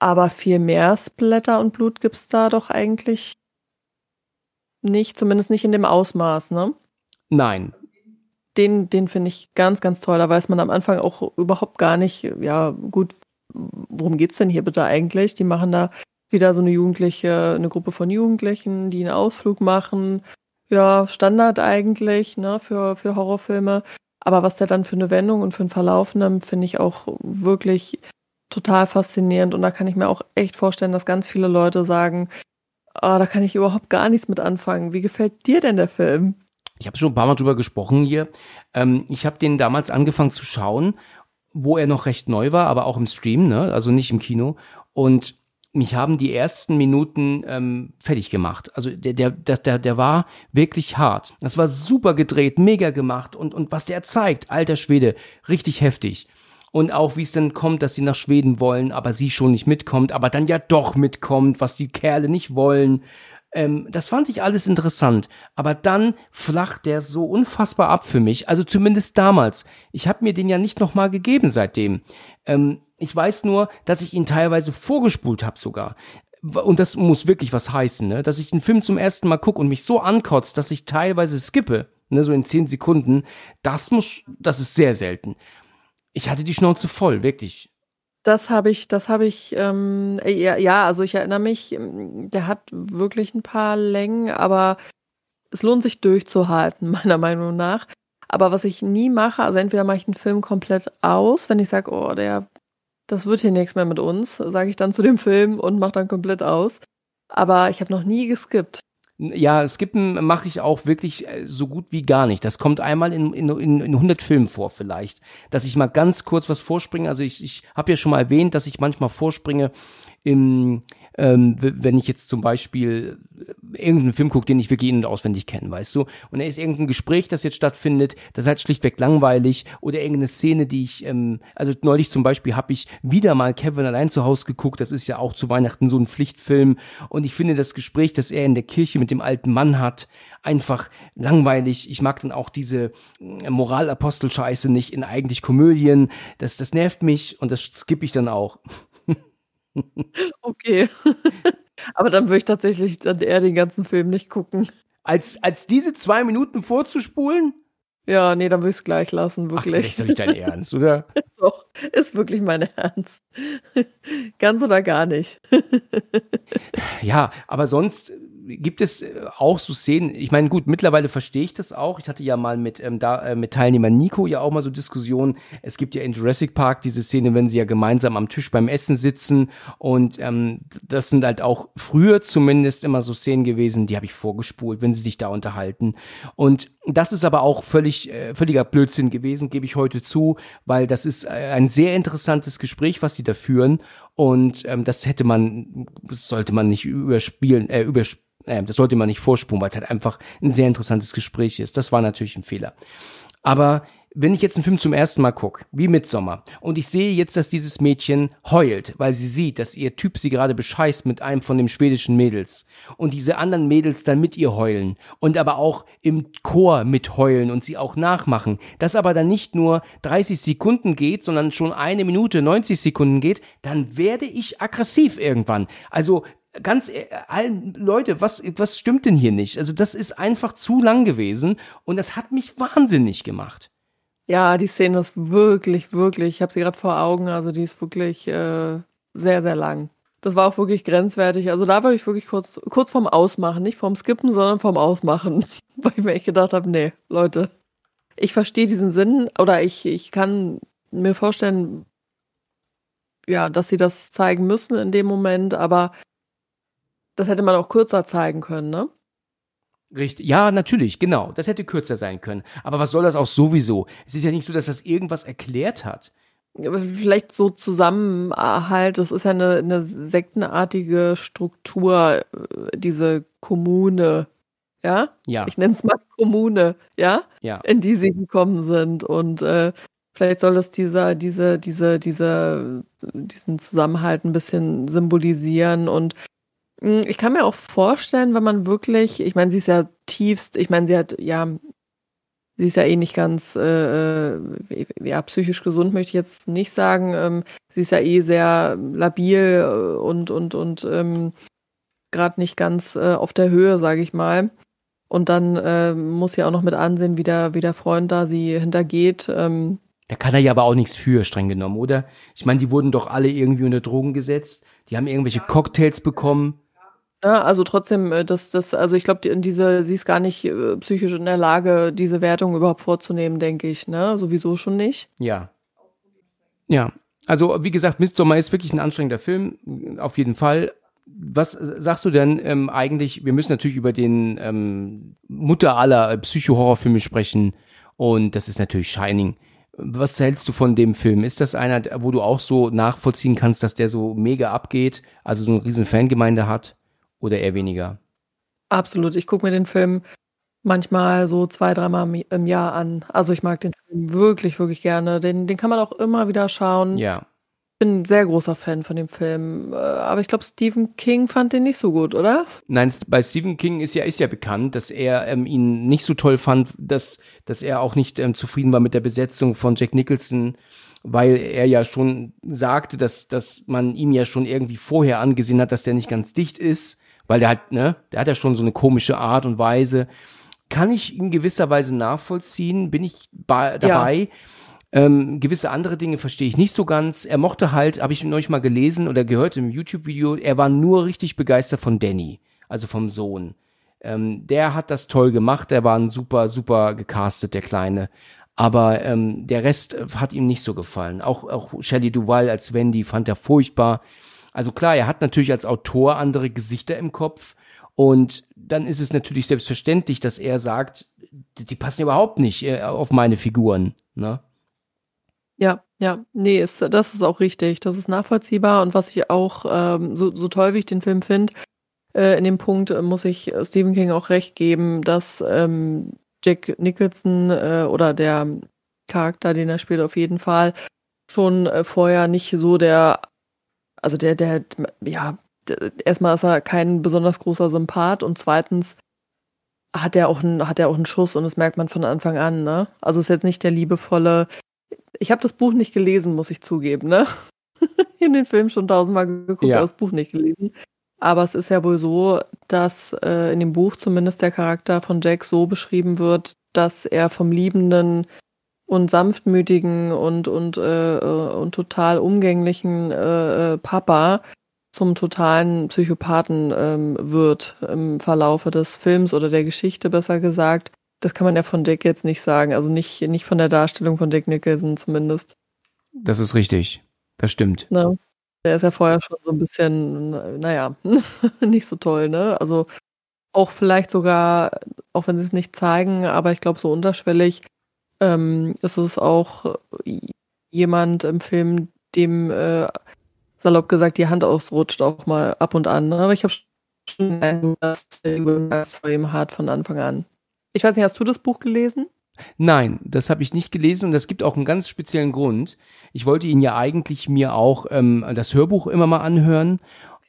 Aber viel mehr Splatter und Blut gibt's da doch eigentlich nicht, zumindest nicht in dem Ausmaß, ne? Nein. Den, den finde ich ganz, ganz toll. Da weiß man am Anfang auch überhaupt gar nicht, ja, gut, worum geht's denn hier bitte eigentlich? Die machen da wieder so eine Jugendliche, eine Gruppe von Jugendlichen, die einen Ausflug machen. Ja, Standard eigentlich, ne, für, für Horrorfilme. Aber was der dann für eine Wendung und für einen Verlauf nimmt, finde ich auch wirklich total faszinierend und da kann ich mir auch echt vorstellen, dass ganz viele Leute sagen, oh, da kann ich überhaupt gar nichts mit anfangen. Wie gefällt dir denn der Film? Ich habe schon ein paar Mal drüber gesprochen hier. Ähm, ich habe den damals angefangen zu schauen, wo er noch recht neu war, aber auch im Stream, ne? also nicht im Kino. Und mich haben die ersten Minuten ähm, fertig gemacht. Also der, der, der, der war wirklich hart. Das war super gedreht, mega gemacht und, und was der zeigt, alter Schwede, richtig heftig und auch wie es dann kommt, dass sie nach Schweden wollen, aber sie schon nicht mitkommt, aber dann ja doch mitkommt, was die Kerle nicht wollen. Ähm, das fand ich alles interessant, aber dann flacht der so unfassbar ab für mich, also zumindest damals. Ich habe mir den ja nicht nochmal gegeben seitdem. Ähm, ich weiß nur, dass ich ihn teilweise vorgespult habe sogar und das muss wirklich was heißen, ne? dass ich einen Film zum ersten Mal gucke und mich so ankotzt, dass ich teilweise skippe, ne? so in zehn Sekunden, das muss, das ist sehr selten. Ich hatte die Schnauze voll, wirklich. Das habe ich, das habe ich, ähm, äh, ja, ja, also ich erinnere mich, ähm, der hat wirklich ein paar Längen, aber es lohnt sich durchzuhalten, meiner Meinung nach. Aber was ich nie mache, also entweder mache ich einen Film komplett aus, wenn ich sage, oh, der, das wird hier nichts mehr mit uns, sage ich dann zu dem Film und mache dann komplett aus. Aber ich habe noch nie geskippt. Ja, Skippen mache ich auch wirklich äh, so gut wie gar nicht. Das kommt einmal in, in, in 100 Filmen vor vielleicht, dass ich mal ganz kurz was vorspringe. Also ich, ich habe ja schon mal erwähnt, dass ich manchmal vorspringe im ähm, wenn ich jetzt zum Beispiel äh, irgendeinen Film gucke, den ich wirklich in- und auswendig kenne, weißt du, und da ist irgendein Gespräch, das jetzt stattfindet, das ist halt schlichtweg langweilig oder irgendeine Szene, die ich, ähm, also neulich zum Beispiel habe ich wieder mal Kevin allein zu Hause geguckt, das ist ja auch zu Weihnachten so ein Pflichtfilm und ich finde das Gespräch, das er in der Kirche mit dem alten Mann hat, einfach langweilig. Ich mag dann auch diese äh, Moralapostel-Scheiße nicht in eigentlich Komödien. Das, das nervt mich und das skippe ich dann auch. Okay. Aber dann würde ich tatsächlich dann eher den ganzen Film nicht gucken. Als, als diese zwei Minuten vorzuspulen? Ja, nee, dann würde ich es gleich lassen, wirklich. Ach, ist doch nicht dein Ernst, oder? Doch, ist wirklich mein Ernst. Ganz oder gar nicht. ja, aber sonst gibt es äh, auch so Szenen, ich meine, gut, mittlerweile verstehe ich das auch. Ich hatte ja mal mit, ähm, da, äh, mit Teilnehmer Nico ja auch mal so Diskussionen. Es gibt ja in Jurassic Park diese Szene, wenn sie ja gemeinsam am Tisch beim Essen sitzen und ähm, das sind halt auch früher zumindest immer so Szenen gewesen, die habe ich vorgespult, wenn sie sich da unterhalten. Und das ist aber auch völlig, äh, völliger Blödsinn gewesen, gebe ich heute zu, weil das ist äh, ein sehr interessantes Gespräch, was sie da führen. Und ähm, das hätte man, sollte man nicht überspielen, äh, überspielen äh, das sollte man nicht vorspulen, weil es halt einfach ein sehr interessantes Gespräch ist. Das war natürlich ein Fehler. Aber wenn ich jetzt einen Film zum ersten Mal gucke, wie Midsommer, und ich sehe jetzt, dass dieses Mädchen heult, weil sie sieht, dass ihr Typ sie gerade bescheißt mit einem von den schwedischen Mädels und diese anderen Mädels dann mit ihr heulen und aber auch im Chor mitheulen und sie auch nachmachen, das aber dann nicht nur 30 Sekunden geht, sondern schon eine Minute 90 Sekunden geht, dann werde ich aggressiv irgendwann. Also ganz äh, allen Leute, was was stimmt denn hier nicht? Also das ist einfach zu lang gewesen und das hat mich wahnsinnig gemacht. Ja, die Szene ist wirklich, wirklich, ich habe sie gerade vor Augen, also die ist wirklich äh, sehr, sehr lang. Das war auch wirklich grenzwertig. Also da war ich wirklich kurz, kurz vorm Ausmachen, nicht vorm Skippen, sondern vorm Ausmachen, weil ich mir echt gedacht habe, nee, Leute, ich verstehe diesen Sinn oder ich, ich kann mir vorstellen, ja, dass sie das zeigen müssen in dem Moment, aber das hätte man auch kürzer zeigen können, ne? Richtig. Ja, natürlich, genau. Das hätte kürzer sein können. Aber was soll das auch sowieso? Es ist ja nicht so, dass das irgendwas erklärt hat. Vielleicht so Zusammenhalt, das ist ja eine, eine sektenartige Struktur, äh, diese Kommune, ja? Ja. Ich nenne es mal Kommune, ja? Ja. In die sie gekommen sind. Und äh, vielleicht soll das dieser, diese, diese, diese, diesen Zusammenhalt ein bisschen symbolisieren und ich kann mir auch vorstellen, wenn man wirklich, ich meine, sie ist ja tiefst, ich meine, sie hat, ja, sie ist ja eh nicht ganz, äh, äh, ja, psychisch gesund möchte ich jetzt nicht sagen. Ähm, sie ist ja eh sehr labil äh, und, und, und ähm, gerade nicht ganz äh, auf der Höhe, sage ich mal. Und dann äh, muss sie auch noch mit ansehen, wie der, wie der Freund da sie hintergeht. Ähm, da kann er ja aber auch nichts für, streng genommen, oder? Ich meine, die wurden doch alle irgendwie unter Drogen gesetzt. Die haben irgendwelche Cocktails bekommen. Ja, also trotzdem, äh, das, das, also ich glaube, die, diese, sie ist gar nicht äh, psychisch in der Lage, diese Wertung überhaupt vorzunehmen, denke ich, ne? Sowieso schon nicht. Ja. Ja. Also, wie gesagt, Midsommar ist wirklich ein anstrengender Film, auf jeden Fall. Was sagst du denn ähm, eigentlich? Wir müssen natürlich über den ähm, Mutter aller Psycho-Horrorfilme sprechen und das ist natürlich Shining. Was hältst du von dem Film? Ist das einer, wo du auch so nachvollziehen kannst, dass der so mega abgeht, also so eine riesen Fangemeinde hat? Oder eher weniger? Absolut. Ich gucke mir den Film manchmal so zwei, dreimal im Jahr an. Also ich mag den Film wirklich, wirklich gerne. Den, den kann man auch immer wieder schauen. Ja. Bin ein sehr großer Fan von dem Film. Äh, aber ich glaube, Stephen King fand den nicht so gut, oder? Nein, bei Stephen King ist ja, ist ja bekannt, dass er ähm, ihn nicht so toll fand, dass, dass er auch nicht ähm, zufrieden war mit der Besetzung von Jack Nicholson weil er ja schon sagte, dass, dass man ihm ja schon irgendwie vorher angesehen hat, dass der nicht ganz dicht ist weil der hat, ne, der hat ja schon so eine komische Art und Weise. Kann ich in gewisser Weise nachvollziehen, bin ich dabei. Ja. Ähm, gewisse andere Dinge verstehe ich nicht so ganz. Er mochte halt, habe ich neulich mal gelesen oder gehört im YouTube-Video, er war nur richtig begeistert von Danny, also vom Sohn. Ähm, der hat das toll gemacht, der war ein super, super gecastet, der Kleine. Aber ähm, der Rest hat ihm nicht so gefallen. Auch, auch Shelley Duval als Wendy fand er furchtbar. Also klar, er hat natürlich als Autor andere Gesichter im Kopf und dann ist es natürlich selbstverständlich, dass er sagt, die passen überhaupt nicht äh, auf meine Figuren. Ne? Ja, ja, nee, ist, das ist auch richtig. Das ist nachvollziehbar und was ich auch ähm, so, so toll, wie ich den Film finde, äh, in dem Punkt äh, muss ich Stephen King auch recht geben, dass ähm, Jack Nicholson äh, oder der Charakter, den er spielt, auf jeden Fall schon äh, vorher nicht so der also der, der, ja, erstmal ist er kein besonders großer Sympath und zweitens hat er auch einen, hat er auch einen Schuss und das merkt man von Anfang an, ne? Also ist jetzt nicht der liebevolle. Ich habe das Buch nicht gelesen, muss ich zugeben, ne? In den Film schon tausendmal geguckt, ja. aber das Buch nicht gelesen. Aber es ist ja wohl so, dass äh, in dem Buch zumindest der Charakter von Jack so beschrieben wird, dass er vom liebenden und sanftmütigen und und äh, äh, und total umgänglichen äh, äh, Papa zum totalen Psychopathen ähm, wird im Verlaufe des Films oder der Geschichte besser gesagt. Das kann man ja von Dick jetzt nicht sagen. Also nicht, nicht von der Darstellung von Dick Nicholson zumindest. Das ist richtig. Das stimmt. Ne? Der ist ja vorher schon so ein bisschen, naja, nicht so toll, ne? Also auch vielleicht sogar, auch wenn sie es nicht zeigen, aber ich glaube, so unterschwellig ähm, ist es auch jemand im Film, dem äh, salopp gesagt die Hand ausrutscht auch mal ab und an. Ne? Aber ich habe schon den dass der vor ihm hart von Anfang an. Ich weiß nicht, hast du das Buch gelesen? Nein, das habe ich nicht gelesen und das gibt auch einen ganz speziellen Grund. Ich wollte ihn ja eigentlich mir auch ähm, das Hörbuch immer mal anhören.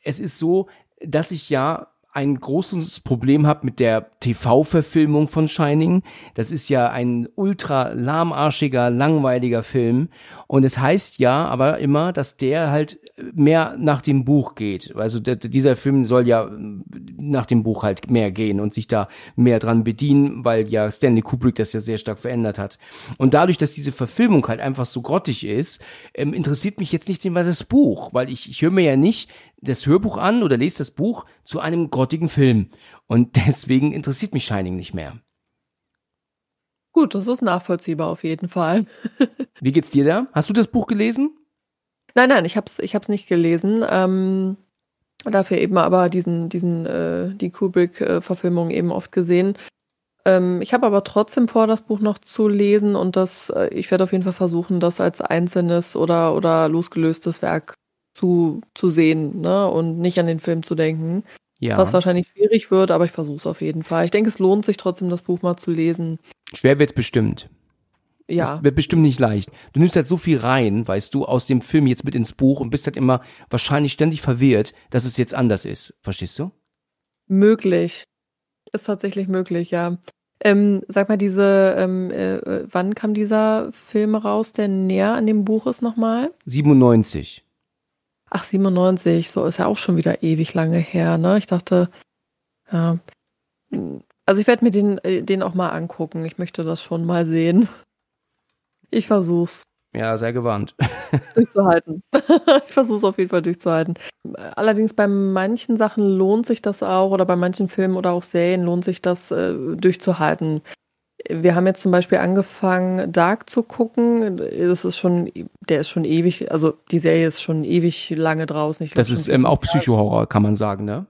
Es ist so, dass ich ja ein großes Problem habe mit der TV-Verfilmung von Shining. Das ist ja ein ultra lahmarschiger, langweiliger Film. Und es heißt ja aber immer, dass der halt mehr nach dem Buch geht. Also dieser Film soll ja nach dem Buch halt mehr gehen und sich da mehr dran bedienen, weil ja Stanley Kubrick das ja sehr stark verändert hat. Und dadurch, dass diese Verfilmung halt einfach so grottig ist, ähm, interessiert mich jetzt nicht immer das Buch, weil ich, ich höre mir ja nicht das Hörbuch an oder lese das Buch zu einem grottigen Film. Und deswegen interessiert mich Shining nicht mehr. Gut, das ist nachvollziehbar auf jeden Fall. Wie geht's dir da? Hast du das Buch gelesen? Nein, nein, ich hab's, ich hab's nicht gelesen. Ähm, dafür eben aber diesen, diesen, äh, die Kubrick-Verfilmung eben oft gesehen. Ähm, ich habe aber trotzdem vor, das Buch noch zu lesen und das, äh, ich werde auf jeden Fall versuchen, das als einzelnes oder, oder losgelöstes Werk zu, zu sehen ne? und nicht an den Film zu denken. Ja. Was wahrscheinlich schwierig wird, aber ich versuche es auf jeden Fall. Ich denke, es lohnt sich trotzdem, das Buch mal zu lesen. Schwer wird's bestimmt. Ja. Das wird bestimmt nicht leicht. Du nimmst halt so viel rein, weißt du, aus dem Film jetzt mit ins Buch und bist halt immer wahrscheinlich ständig verwirrt, dass es jetzt anders ist. Verstehst du? Möglich. Ist tatsächlich möglich, ja. Ähm, sag mal, diese, ähm, äh, äh wann kam dieser Film raus, der näher an dem Buch ist nochmal? 97. Ach, 97, so ist ja auch schon wieder ewig lange her, ne? Ich dachte, ja. Also ich werde mir den, äh, den auch mal angucken. Ich möchte das schon mal sehen. Ich versuch's. Ja, sehr gewarnt. Durchzuhalten. ich versuch's auf jeden Fall durchzuhalten. Allerdings bei manchen Sachen lohnt sich das auch, oder bei manchen Filmen oder auch Serien lohnt sich das äh, durchzuhalten. Wir haben jetzt zum Beispiel angefangen, Dark zu gucken. Das ist schon, der ist schon ewig, also die Serie ist schon ewig lange draußen. das ist ähm, auch Psychohorror, kann man sagen, ne?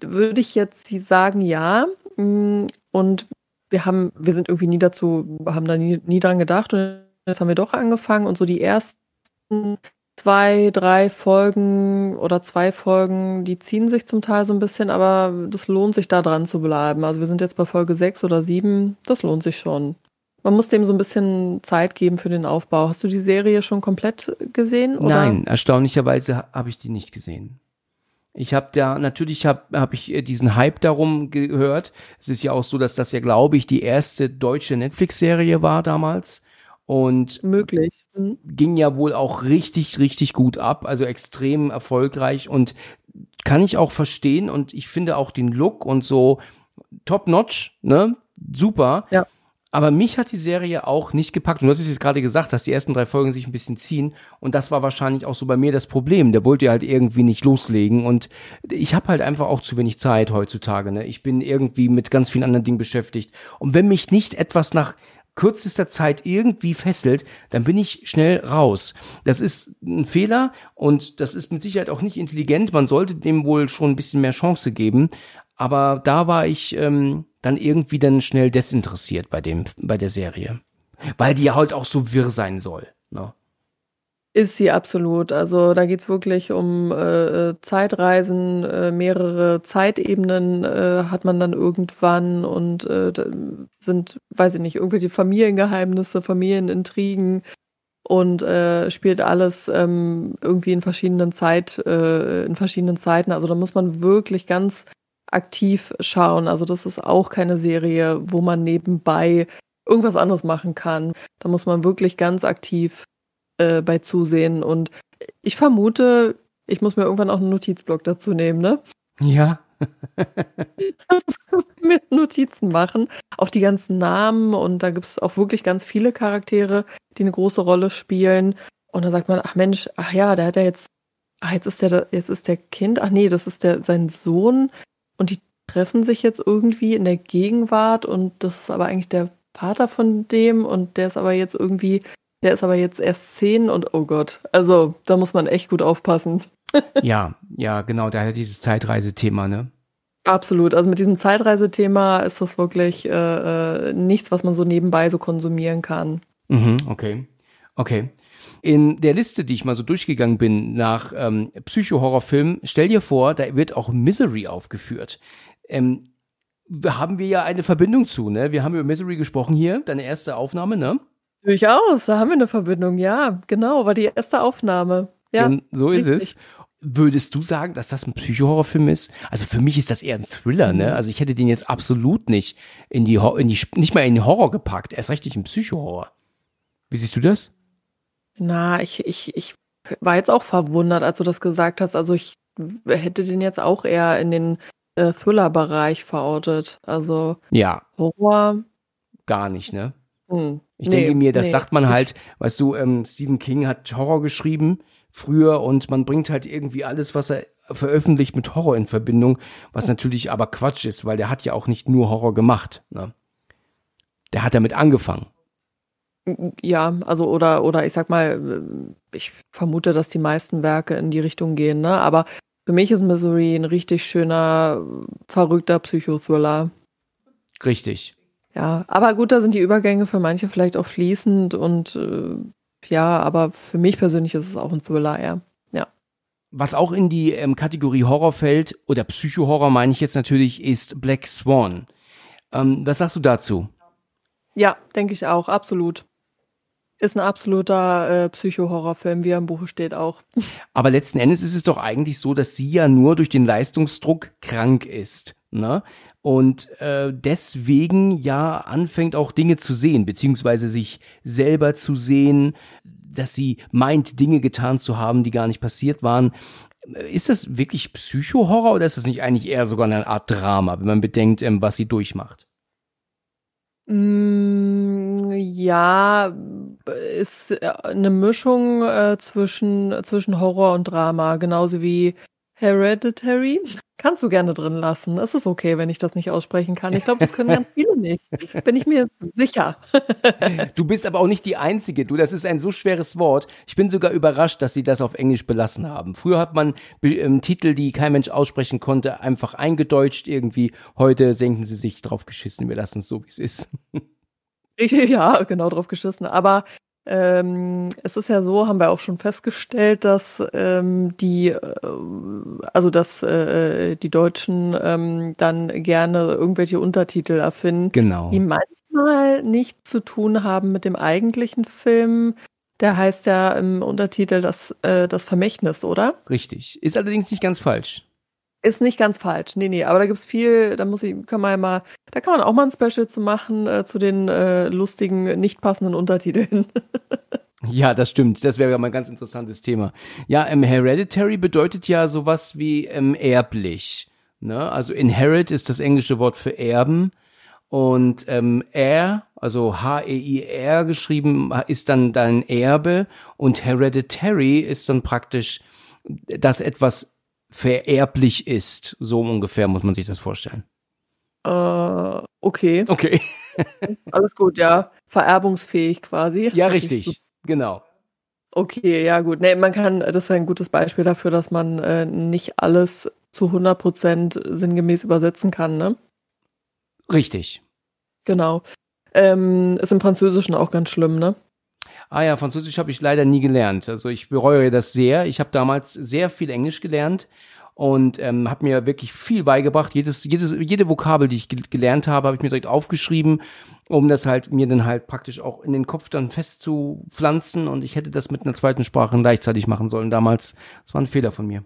Würde ich jetzt sagen, ja. Mm, und wir haben, wir sind irgendwie nie dazu, haben da nie, nie dran gedacht und jetzt haben wir doch angefangen und so die ersten zwei, drei Folgen oder zwei Folgen, die ziehen sich zum Teil so ein bisschen, aber das lohnt sich da dran zu bleiben. Also wir sind jetzt bei Folge sechs oder sieben, das lohnt sich schon. Man muss dem so ein bisschen Zeit geben für den Aufbau. Hast du die Serie schon komplett gesehen? Oder? Nein, erstaunlicherweise habe ich die nicht gesehen. Ich habe da natürlich habe hab ich äh, diesen Hype darum gehört. Es ist ja auch so, dass das ja glaube ich die erste deutsche Netflix-Serie war damals und möglich mhm. ging ja wohl auch richtig richtig gut ab, also extrem erfolgreich und kann ich auch verstehen und ich finde auch den Look und so top notch, ne? Super. Ja. Aber mich hat die Serie auch nicht gepackt. Und du hast es jetzt gerade gesagt, dass die ersten drei Folgen sich ein bisschen ziehen. Und das war wahrscheinlich auch so bei mir das Problem. Der wollte ja halt irgendwie nicht loslegen. Und ich habe halt einfach auch zu wenig Zeit heutzutage. Ne? Ich bin irgendwie mit ganz vielen anderen Dingen beschäftigt. Und wenn mich nicht etwas nach kürzester Zeit irgendwie fesselt, dann bin ich schnell raus. Das ist ein Fehler und das ist mit Sicherheit auch nicht intelligent. Man sollte dem wohl schon ein bisschen mehr Chance geben. Aber da war ich ähm, dann irgendwie dann schnell desinteressiert bei dem, bei der Serie. Weil die ja halt auch so wirr sein soll. Ne? Ist sie absolut. Also da geht's wirklich um äh, äh, Zeitreisen, äh, mehrere Zeitebenen äh, hat man dann irgendwann und äh, sind, weiß ich nicht, irgendwelche Familiengeheimnisse, Familienintrigen und äh, spielt alles ähm, irgendwie in verschiedenen Zeit, äh, in verschiedenen Zeiten. Also da muss man wirklich ganz aktiv schauen. Also das ist auch keine Serie, wo man nebenbei irgendwas anderes machen kann. Da muss man wirklich ganz aktiv äh, bei zusehen. Und ich vermute, ich muss mir irgendwann auch einen Notizblock dazu nehmen, ne? Ja. mit Notizen machen. Auch die ganzen Namen und da gibt es auch wirklich ganz viele Charaktere, die eine große Rolle spielen. Und dann sagt man, ach Mensch, ach ja, der hat ja jetzt ah, jetzt ist der, jetzt ist der Kind, ach nee, das ist der, sein Sohn und die treffen sich jetzt irgendwie in der Gegenwart und das ist aber eigentlich der Vater von dem und der ist aber jetzt irgendwie, der ist aber jetzt erst zehn und oh Gott, also da muss man echt gut aufpassen. ja, ja, genau, da hat dieses Zeitreisethema, ne? Absolut. Also mit diesem Zeitreisethema ist das wirklich äh, äh, nichts, was man so nebenbei so konsumieren kann. Mhm, okay. Okay. In der Liste, die ich mal so durchgegangen bin nach ähm, Psycho-Horrorfilmen, stell dir vor, da wird auch Misery aufgeführt. Ähm, haben wir ja eine Verbindung zu, ne? Wir haben über Misery gesprochen hier, deine erste Aufnahme, ne? Durchaus, da haben wir eine Verbindung, ja, genau, war die erste Aufnahme. Ja, Denn so ist richtig. es. Würdest du sagen, dass das ein Psycho-Horrorfilm ist? Also für mich ist das eher ein Thriller, ne? Mhm. Also ich hätte den jetzt absolut nicht in die, in die nicht mal in den Horror gepackt. Erst richtig ein Psycho-Horror. Wie siehst du das? Na, ich, ich, ich war jetzt auch verwundert, als du das gesagt hast. Also ich hätte den jetzt auch eher in den äh, Thriller-Bereich verortet. Also ja. Horror. Gar nicht, ne? Hm. Ich nee, denke mir, das nee. sagt man halt, weißt du, ähm, Stephen King hat Horror geschrieben früher und man bringt halt irgendwie alles, was er veröffentlicht, mit Horror in Verbindung, was natürlich aber Quatsch ist, weil der hat ja auch nicht nur Horror gemacht. Ne? Der hat damit angefangen. Ja, also oder oder ich sag mal, ich vermute, dass die meisten Werke in die Richtung gehen, ne? Aber für mich ist Misery ein richtig schöner, verrückter Psychothriller. Richtig. Ja, aber gut, da sind die Übergänge für manche vielleicht auch fließend und äh, ja, aber für mich persönlich ist es auch ein Thriller eher. Ja. Was auch in die ähm, Kategorie Horror fällt, oder Psycho-Horror meine ich jetzt natürlich, ist Black Swan. Ähm, was sagst du dazu? Ja, denke ich auch, absolut. Ist ein absoluter äh, Psycho-Horrorfilm, wie er im Buche steht auch. Aber letzten Endes ist es doch eigentlich so, dass sie ja nur durch den Leistungsdruck krank ist. Ne? Und äh, deswegen ja anfängt auch Dinge zu sehen, beziehungsweise sich selber zu sehen, dass sie meint, Dinge getan zu haben, die gar nicht passiert waren. Ist das wirklich Psychohorror oder ist das nicht eigentlich eher sogar eine Art Drama, wenn man bedenkt, ähm, was sie durchmacht? Mm, ja, ist äh, eine Mischung äh, zwischen, zwischen Horror und Drama, genauso wie Hereditary. Kannst du gerne drin lassen. Es ist okay, wenn ich das nicht aussprechen kann. Ich glaube, das können ganz viele nicht. Bin ich mir sicher. du bist aber auch nicht die Einzige. Du, das ist ein so schweres Wort. Ich bin sogar überrascht, dass sie das auf Englisch belassen haben. Früher hat man ähm, Titel, die kein Mensch aussprechen konnte, einfach eingedeutscht irgendwie. Heute denken sie sich drauf geschissen. Wir lassen es so, wie es ist. Richtig, ja, genau drauf geschissen. Aber ähm, es ist ja so, haben wir auch schon festgestellt, dass ähm, die, äh, also dass äh, die Deutschen ähm, dann gerne irgendwelche Untertitel erfinden, genau. die manchmal nichts zu tun haben mit dem eigentlichen Film. Der heißt ja im Untertitel das, äh, das Vermächtnis, oder? Richtig. Ist allerdings nicht ganz falsch. Ist nicht ganz falsch. Nee, nee, aber da gibt's viel, da muss ich, kann man ja mal, da kann man auch mal ein Special zu machen, äh, zu den äh, lustigen, nicht passenden Untertiteln. ja, das stimmt. Das wäre ja mal ein ganz interessantes Thema. Ja, ähm, Hereditary bedeutet ja sowas wie ähm, erblich. Ne? Also inherit ist das englische Wort für erben. Und ähm, er, also H-E-I-R geschrieben, ist dann dein Erbe. Und hereditary ist dann praktisch, dass etwas vererblich ist. So ungefähr muss man sich das vorstellen. Äh, okay. Okay. Alles gut, ja. Vererbungsfähig quasi. Ja, richtig. Genau. Okay, ja gut. Nee, man kann, das ist ein gutes Beispiel dafür, dass man äh, nicht alles zu 100% sinngemäß übersetzen kann, ne? Richtig. Genau. Ähm, ist im Französischen auch ganz schlimm, ne? Ah ja, Französisch habe ich leider nie gelernt. Also ich bereue das sehr. Ich habe damals sehr viel Englisch gelernt und ähm, habe mir wirklich viel beigebracht. Jedes, jedes, jede Vokabel, die ich ge gelernt habe, habe ich mir direkt aufgeschrieben, um das halt mir dann halt praktisch auch in den Kopf dann festzupflanzen. Und ich hätte das mit einer zweiten Sprache gleichzeitig machen sollen damals. Das war ein Fehler von mir.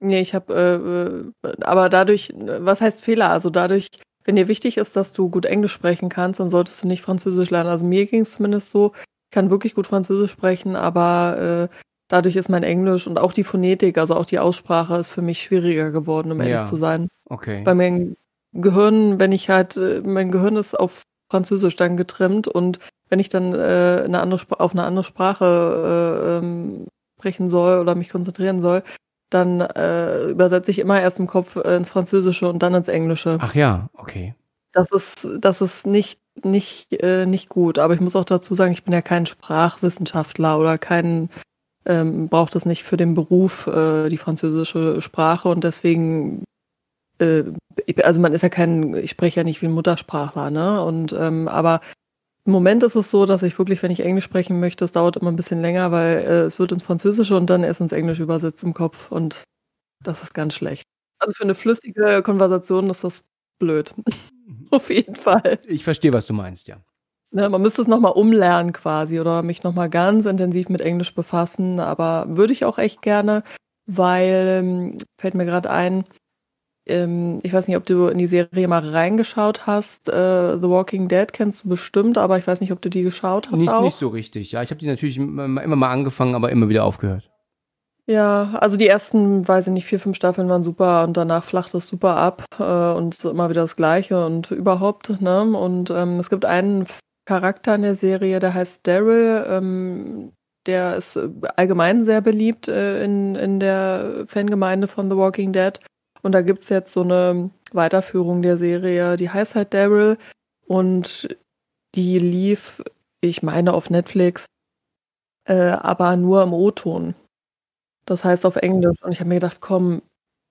Nee, ich habe, äh, aber dadurch, was heißt Fehler? Also dadurch, wenn dir wichtig ist, dass du gut Englisch sprechen kannst, dann solltest du nicht Französisch lernen. Also mir ging es zumindest so, kann wirklich gut Französisch sprechen, aber äh, dadurch ist mein Englisch und auch die Phonetik, also auch die Aussprache, ist für mich schwieriger geworden, um ehrlich ja. zu sein. Okay. Weil mein Gehirn, wenn ich halt, äh, mein Gehirn ist auf Französisch dann getrimmt und wenn ich dann äh, eine andere auf eine andere Sprache äh, ähm, sprechen soll oder mich konzentrieren soll, dann äh, übersetze ich immer erst im Kopf ins Französische und dann ins Englische. Ach ja, okay. Das ist, das ist nicht, nicht, äh, nicht gut. Aber ich muss auch dazu sagen, ich bin ja kein Sprachwissenschaftler oder kein, ähm, braucht es nicht für den Beruf äh, die französische Sprache und deswegen, äh, also man ist ja kein, ich spreche ja nicht wie ein Muttersprachler, ne? Und ähm, aber im Moment ist es so, dass ich wirklich, wenn ich Englisch sprechen möchte, es dauert immer ein bisschen länger, weil äh, es wird ins Französische und dann erst ins Englische übersetzt im Kopf und das ist ganz schlecht. Also für eine flüssige Konversation ist das blöd. Auf jeden Fall. Ich verstehe, was du meinst, ja. Ne, man müsste es nochmal umlernen quasi oder mich nochmal ganz intensiv mit Englisch befassen, aber würde ich auch echt gerne, weil, ähm, fällt mir gerade ein, ähm, ich weiß nicht, ob du in die Serie mal reingeschaut hast. Äh, The Walking Dead kennst du bestimmt, aber ich weiß nicht, ob du die geschaut hast. Nicht, auch. nicht so richtig, ja. Ich habe die natürlich immer mal angefangen, aber immer wieder aufgehört. Ja, also die ersten, weiß ich nicht, vier, fünf Staffeln waren super und danach flacht es super ab äh, und immer wieder das Gleiche und überhaupt, ne? Und ähm, es gibt einen Charakter in der Serie, der heißt Daryl. Ähm, der ist allgemein sehr beliebt äh, in, in der Fangemeinde von The Walking Dead. Und da gibt's jetzt so eine Weiterführung der Serie, die heißt halt Daryl. Und die lief, ich meine, auf Netflix, äh, aber nur im O-Ton. Das heißt auf Englisch. Und ich habe mir gedacht, komm,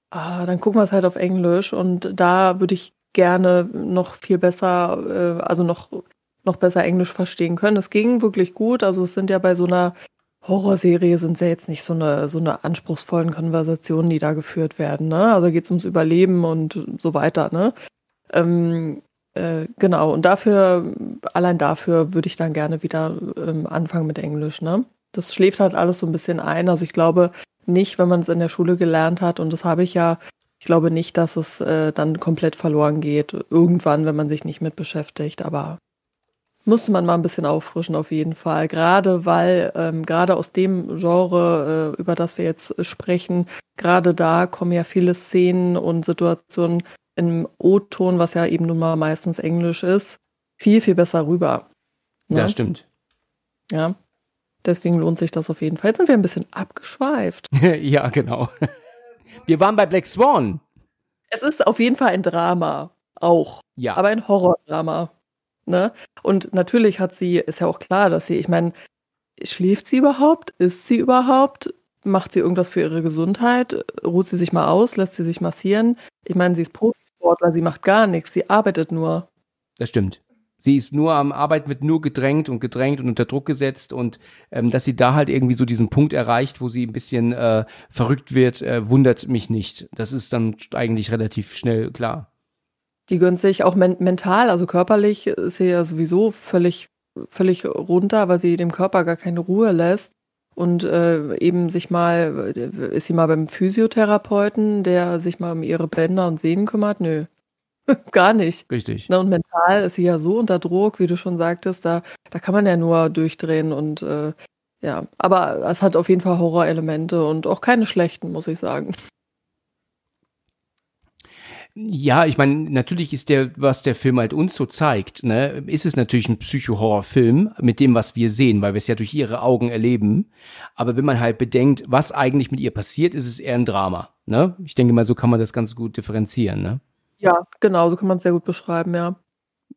ah, dann gucken wir es halt auf Englisch. Und da würde ich gerne noch viel besser, äh, also noch, noch besser Englisch verstehen können. Es ging wirklich gut. Also es sind ja bei so einer Horrorserie sind ja jetzt nicht so eine, so eine anspruchsvollen Konversationen, die da geführt werden. Ne? Also geht es ums Überleben und so weiter. Ne? Ähm, äh, genau, und dafür, allein dafür würde ich dann gerne wieder ähm, anfangen mit Englisch. Ne? Das schläft halt alles so ein bisschen ein. Also ich glaube nicht, wenn man es in der Schule gelernt hat, und das habe ich ja, ich glaube nicht, dass es äh, dann komplett verloren geht. Irgendwann, wenn man sich nicht mit beschäftigt, aber musste man mal ein bisschen auffrischen auf jeden Fall. Gerade weil, ähm, gerade aus dem Genre, äh, über das wir jetzt sprechen, gerade da kommen ja viele Szenen und Situationen im O-Ton, was ja eben nun mal meistens Englisch ist, viel, viel besser rüber. Ne? Ja, stimmt. Ja. Deswegen lohnt sich das auf jeden Fall. Jetzt sind wir ein bisschen abgeschweift. ja, genau. Wir waren bei Black Swan. Es ist auf jeden Fall ein Drama. Auch. Ja. Aber ein Horrordrama. Ne? Und natürlich hat sie, ist ja auch klar, dass sie, ich meine, schläft sie überhaupt? Ist sie überhaupt? Macht sie irgendwas für ihre Gesundheit? Ruht sie sich mal aus? Lässt sie sich massieren? Ich meine, sie ist Profisportler, sie macht gar nichts, sie arbeitet nur. Das stimmt. Sie ist nur am Arbeiten, wird nur gedrängt und gedrängt und unter Druck gesetzt und ähm, dass sie da halt irgendwie so diesen Punkt erreicht, wo sie ein bisschen äh, verrückt wird, äh, wundert mich nicht. Das ist dann eigentlich relativ schnell klar. Die gönnt sich auch men mental, also körperlich ist sie ja sowieso völlig, völlig runter, weil sie dem Körper gar keine Ruhe lässt. Und äh, eben sich mal, äh, ist sie mal beim Physiotherapeuten, der sich mal um ihre Bänder und Sehnen kümmert? Nö. Gar nicht. Richtig. Ne, und mental ist sie ja so unter Druck, wie du schon sagtest, da, da kann man ja nur durchdrehen und äh, ja, aber es hat auf jeden Fall Horrorelemente und auch keine schlechten, muss ich sagen. Ja, ich meine, natürlich ist der, was der Film halt uns so zeigt, ne, ist es natürlich ein Psycho-Horror-Film mit dem, was wir sehen, weil wir es ja durch ihre Augen erleben. Aber wenn man halt bedenkt, was eigentlich mit ihr passiert, ist es eher ein Drama. Ne? Ich denke mal, so kann man das ganz gut differenzieren. Ne? Ja, genau, so kann man es sehr gut beschreiben, ja.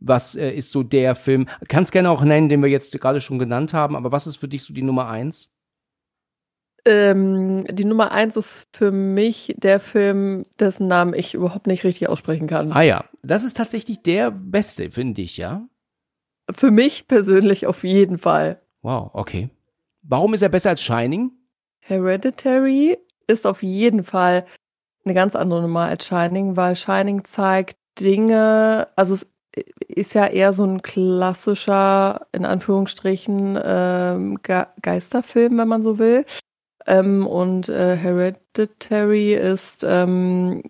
Was äh, ist so der Film? Kannst gerne auch nennen, den wir jetzt gerade schon genannt haben, aber was ist für dich so die Nummer eins? Ähm, die Nummer eins ist für mich der Film, dessen Namen ich überhaupt nicht richtig aussprechen kann. Ah ja, das ist tatsächlich der beste, finde ich, ja? Für mich persönlich auf jeden Fall. Wow, okay. Warum ist er besser als Shining? Hereditary ist auf jeden Fall eine ganz andere Nummer als Shining, weil Shining zeigt Dinge, also es ist ja eher so ein klassischer, in Anführungsstrichen, ähm, Ge Geisterfilm, wenn man so will. Ähm, und äh, Hereditary ist, ähm,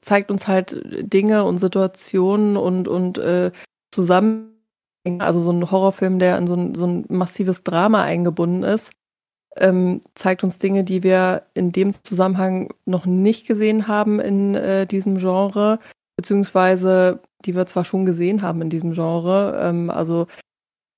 zeigt uns halt Dinge und Situationen und, und äh, Zusammenhänge, also so ein Horrorfilm, der in so ein, so ein massives Drama eingebunden ist, ähm, zeigt uns Dinge, die wir in dem Zusammenhang noch nicht gesehen haben in äh, diesem Genre, beziehungsweise die wir zwar schon gesehen haben in diesem Genre, ähm, also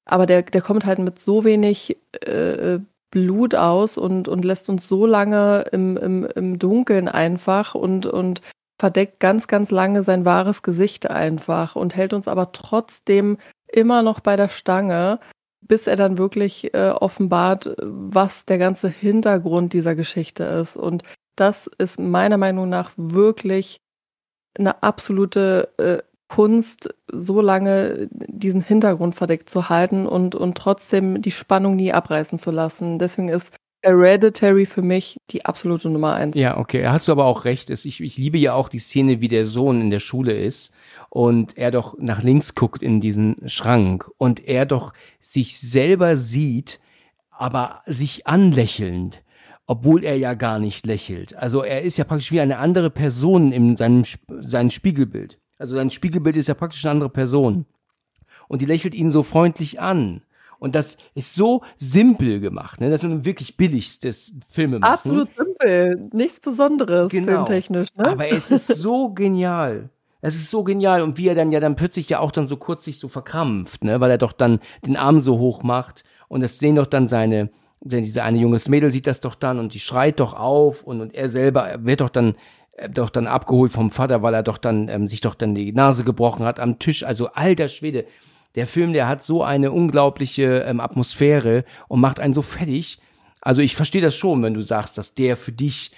aber der, der kommt halt mit so wenig äh, Blut aus und, und lässt uns so lange im, im, im Dunkeln einfach und, und verdeckt ganz, ganz lange sein wahres Gesicht einfach und hält uns aber trotzdem immer noch bei der Stange, bis er dann wirklich äh, offenbart, was der ganze Hintergrund dieser Geschichte ist. Und das ist meiner Meinung nach wirklich eine absolute äh, Kunst, so lange diesen Hintergrund verdeckt zu halten und, und trotzdem die Spannung nie abreißen zu lassen. Deswegen ist Hereditary für mich die absolute Nummer eins. Ja, okay, hast du aber auch recht. Ich, ich liebe ja auch die Szene, wie der Sohn in der Schule ist und er doch nach links guckt in diesen Schrank und er doch sich selber sieht, aber sich anlächelnd obwohl er ja gar nicht lächelt. Also er ist ja praktisch wie eine andere Person in seinem, seinem Spiegelbild. Also sein Spiegelbild ist ja praktisch eine andere Person. Und die lächelt ihn so freundlich an. Und das ist so simpel gemacht, ne? Das ist nun wirklich billigstes Filme machen. Absolut simpel, nichts Besonderes genau. filmtechnisch, ne? Aber es ist so genial. Es ist so genial und wie er dann ja dann plötzlich ja auch dann so kurz sich so verkrampft, ne, weil er doch dann den Arm so hoch macht und das sehen doch dann seine denn diese eine junges Mädel sieht das doch dann und die schreit doch auf und, und er selber wird doch dann äh, doch dann abgeholt vom Vater, weil er doch dann ähm, sich doch dann die Nase gebrochen hat am Tisch. Also alter Schwede, der Film, der hat so eine unglaubliche ähm, Atmosphäre und macht einen so fertig. Also ich verstehe das schon, wenn du sagst, dass der für dich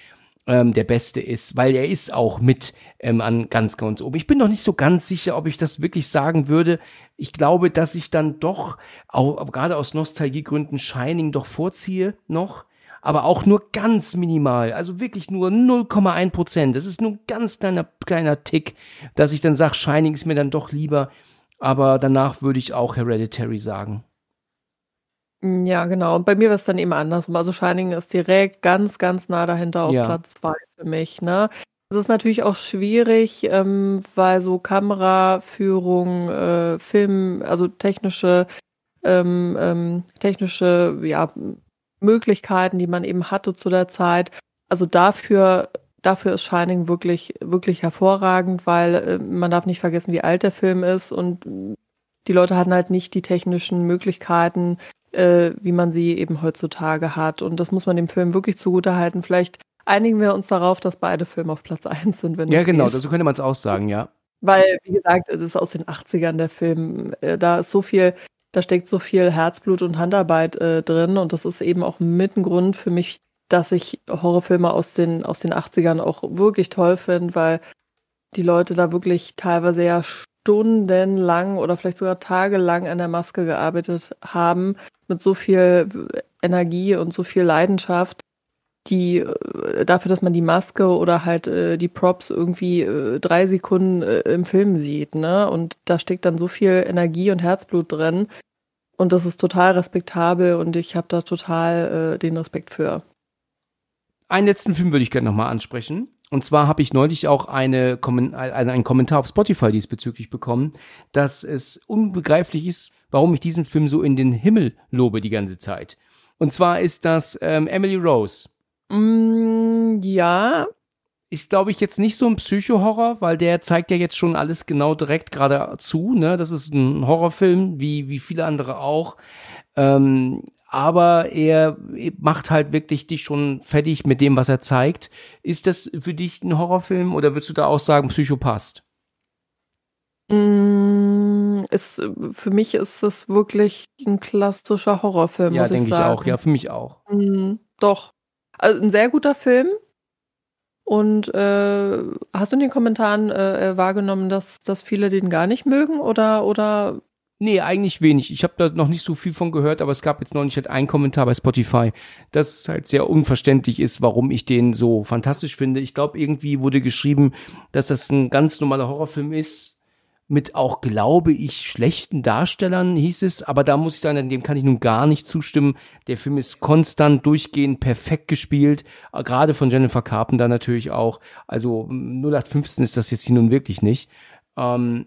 ähm, der Beste ist, weil er ist auch mit ähm, an ganz, ganz oben. Ich bin noch nicht so ganz sicher, ob ich das wirklich sagen würde. Ich glaube, dass ich dann doch, auch gerade aus Nostalgiegründen, Shining doch vorziehe noch aber auch nur ganz minimal, also wirklich nur 0,1 Prozent. Das ist nur ein ganz kleiner, kleiner Tick, dass ich dann sage, Shining ist mir dann doch lieber, aber danach würde ich auch Hereditary sagen. Ja, genau. Und bei mir war es dann eben andersrum. Also Shining ist direkt ganz, ganz nah dahinter auf ja. Platz zwei für mich. Ne? Es ist natürlich auch schwierig, ähm, weil so Kameraführung, äh, Film, also technische, ähm, ähm, technische ja, Möglichkeiten, die man eben hatte zu der Zeit. Also dafür, dafür ist Shining wirklich, wirklich hervorragend, weil äh, man darf nicht vergessen, wie alt der Film ist und die Leute hatten halt nicht die technischen Möglichkeiten, äh, wie man sie eben heutzutage hat. Und das muss man dem Film wirklich zugutehalten. Vielleicht einigen wir uns darauf, dass beide Filme auf Platz 1 sind, wenn Ja, genau, so könnte man es auch sagen, ja. Weil, wie gesagt, das ist aus den 80ern der Film. Äh, da ist so viel, da steckt so viel Herzblut und Handarbeit äh, drin. Und das ist eben auch mit ein Grund für mich, dass ich Horrorfilme aus den, aus den 80ern auch wirklich toll finde, weil die Leute da wirklich teilweise ja stundenlang oder vielleicht sogar tagelang an der Maske gearbeitet haben, mit so viel Energie und so viel Leidenschaft, die äh, dafür, dass man die Maske oder halt äh, die Props irgendwie äh, drei Sekunden äh, im Film sieht, ne? Und da steckt dann so viel Energie und Herzblut drin. Und das ist total respektabel und ich habe da total äh, den Respekt für. Einen letzten Film würde ich gerne nochmal ansprechen. Und zwar habe ich neulich auch eine, also einen Kommentar auf Spotify diesbezüglich bekommen, dass es unbegreiflich ist, warum ich diesen Film so in den Himmel lobe die ganze Zeit. Und zwar ist das ähm, Emily Rose. Mm, ja. Ist, glaube ich, jetzt nicht so ein Psycho-Horror, weil der zeigt ja jetzt schon alles genau direkt gerade zu. Ne? Das ist ein Horrorfilm, wie, wie viele andere auch. Ähm, aber er macht halt wirklich dich schon fertig mit dem, was er zeigt. Ist das für dich ein Horrorfilm oder würdest du da auch sagen, Psycho passt? Ist, für mich ist es wirklich ein klassischer Horrorfilm. Ja, denke ich, ich auch. Ja, für mich auch. Mm, doch. Also ein sehr guter Film. Und äh, hast du in den Kommentaren äh, wahrgenommen, dass, dass viele den gar nicht mögen oder, oder Nee, eigentlich wenig. Ich habe da noch nicht so viel von gehört, aber es gab jetzt noch nicht halt einen Kommentar bei Spotify, dass es halt sehr unverständlich ist, warum ich den so fantastisch finde. Ich glaube, irgendwie wurde geschrieben, dass das ein ganz normaler Horrorfilm ist, mit auch, glaube ich, schlechten Darstellern, hieß es. Aber da muss ich sagen, dem kann ich nun gar nicht zustimmen. Der Film ist konstant, durchgehend, perfekt gespielt. Gerade von Jennifer Carpenter natürlich auch. Also 0815 ist das jetzt hier nun wirklich nicht. Ähm,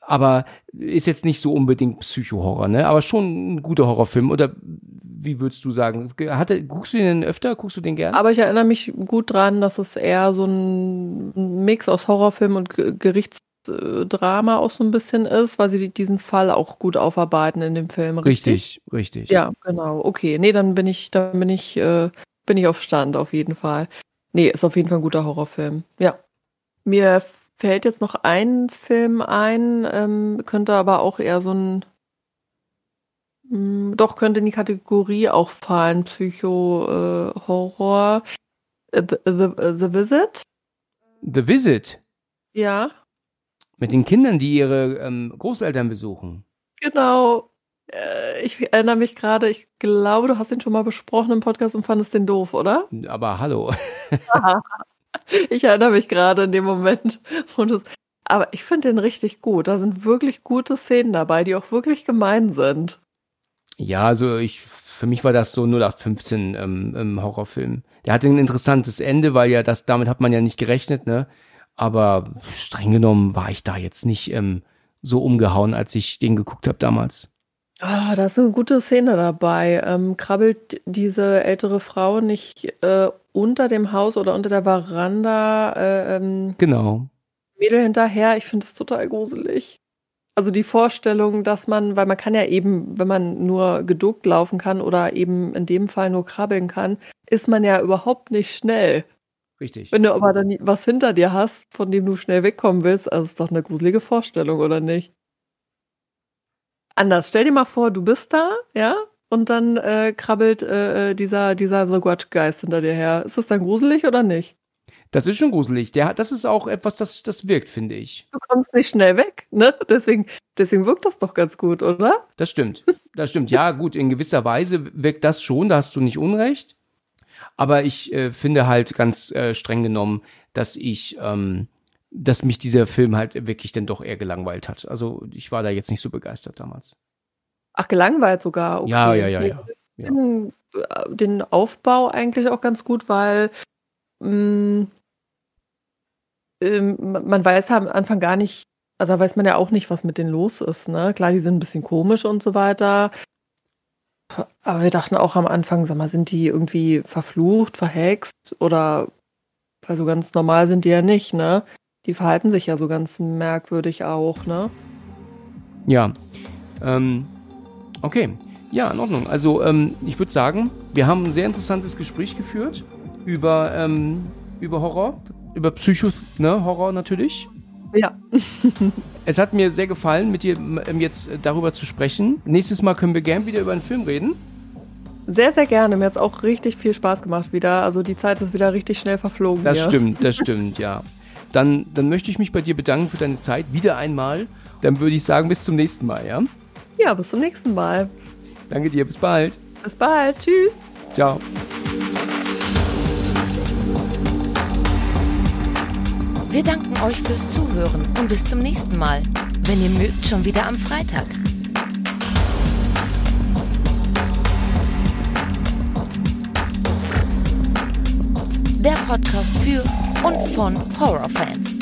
aber ist jetzt nicht so unbedingt Psycho-Horror, ne? Aber schon ein guter Horrorfilm. Oder wie würdest du sagen? Hatte, guckst du den öfter? Guckst du den gerne? Aber ich erinnere mich gut dran, dass es eher so ein Mix aus Horrorfilm und Gerichts Drama auch so ein bisschen ist, weil sie diesen Fall auch gut aufarbeiten in dem Film, richtig? Richtig, richtig. Ja, genau. Okay, nee, dann bin ich, dann bin ich, äh, bin ich auf Stand auf jeden Fall. Nee, ist auf jeden Fall ein guter Horrorfilm. Ja. Mir fällt jetzt noch ein Film ein, ähm, könnte aber auch eher so ein mh, hm, doch könnte in die Kategorie auch fallen, Psycho-Horror. Äh, the, the, the Visit? The Visit Ja, mit den Kindern, die ihre ähm, Großeltern besuchen. genau. Äh, ich erinnere mich gerade, ich glaube, du hast ihn schon mal besprochen im Podcast und fandest den doof, oder? Aber hallo. Ich erinnere mich gerade in dem Moment. aber ich finde den richtig gut. Da sind wirklich gute Szenen dabei, die auch wirklich gemein sind. Ja, also ich, für mich war das so 0815 ähm, ähm, Horrorfilm. Der hatte ein interessantes Ende, weil ja das, damit hat man ja nicht gerechnet, ne? Aber streng genommen war ich da jetzt nicht ähm, so umgehauen, als ich den geguckt habe damals. Ah, da ist eine gute Szene dabei. Ähm, krabbelt diese ältere Frau nicht äh, unter dem Haus oder unter der Veranda äh, ähm, Genau. Mädel hinterher? Ich finde es total gruselig. Also die Vorstellung, dass man, weil man kann ja eben, wenn man nur geduckt laufen kann oder eben in dem Fall nur krabbeln kann, ist man ja überhaupt nicht schnell. Richtig. Wenn du aber dann was hinter dir hast, von dem du schnell wegkommen willst, also ist doch eine gruselige Vorstellung, oder nicht? Anders, stell dir mal vor, du bist da, ja, und dann äh, krabbelt äh, dieser, dieser The Grudge-Geist hinter dir her. Ist das dann gruselig oder nicht? Das ist schon gruselig. Der, das ist auch etwas, das, das wirkt, finde ich. Du kommst nicht schnell weg, ne? Deswegen, deswegen wirkt das doch ganz gut, oder? Das stimmt. Das stimmt. Ja, gut, in gewisser Weise wirkt das schon, da hast du nicht Unrecht. Aber ich äh, finde halt ganz äh, streng genommen, dass ich, ähm, dass mich dieser Film halt wirklich dann doch eher gelangweilt hat. Also ich war da jetzt nicht so begeistert damals. Ach, gelangweilt sogar. Okay. Ja, ja, ja, ja. Ich finde äh, den Aufbau eigentlich auch ganz gut, weil mh, ähm, man weiß ja am Anfang gar nicht, also da weiß man ja auch nicht, was mit denen los ist. Ne? Klar, die sind ein bisschen komisch und so weiter. Aber wir dachten auch am Anfang, sag mal, sind die irgendwie verflucht, verhext oder weil so ganz normal sind die ja nicht, ne? Die verhalten sich ja so ganz merkwürdig auch, ne? Ja. Ähm, okay. Ja, in Ordnung. Also ähm, ich würde sagen, wir haben ein sehr interessantes Gespräch geführt über, ähm, über Horror, über Psycho, ne, Horror natürlich. Ja. Es hat mir sehr gefallen, mit dir ähm, jetzt äh, darüber zu sprechen. Nächstes Mal können wir gern wieder über einen Film reden. Sehr, sehr gerne. Mir hat es auch richtig viel Spaß gemacht wieder. Also die Zeit ist wieder richtig schnell verflogen. Das hier. stimmt, das stimmt, ja. Dann, dann möchte ich mich bei dir bedanken für deine Zeit. Wieder einmal. Dann würde ich sagen, bis zum nächsten Mal, ja? Ja, bis zum nächsten Mal. Danke dir, bis bald. Bis bald. Tschüss. Ciao. Wir danken euch fürs Zuhören und bis zum nächsten Mal. Wenn ihr mögt, schon wieder am Freitag. Der Podcast für und von Horrorfans.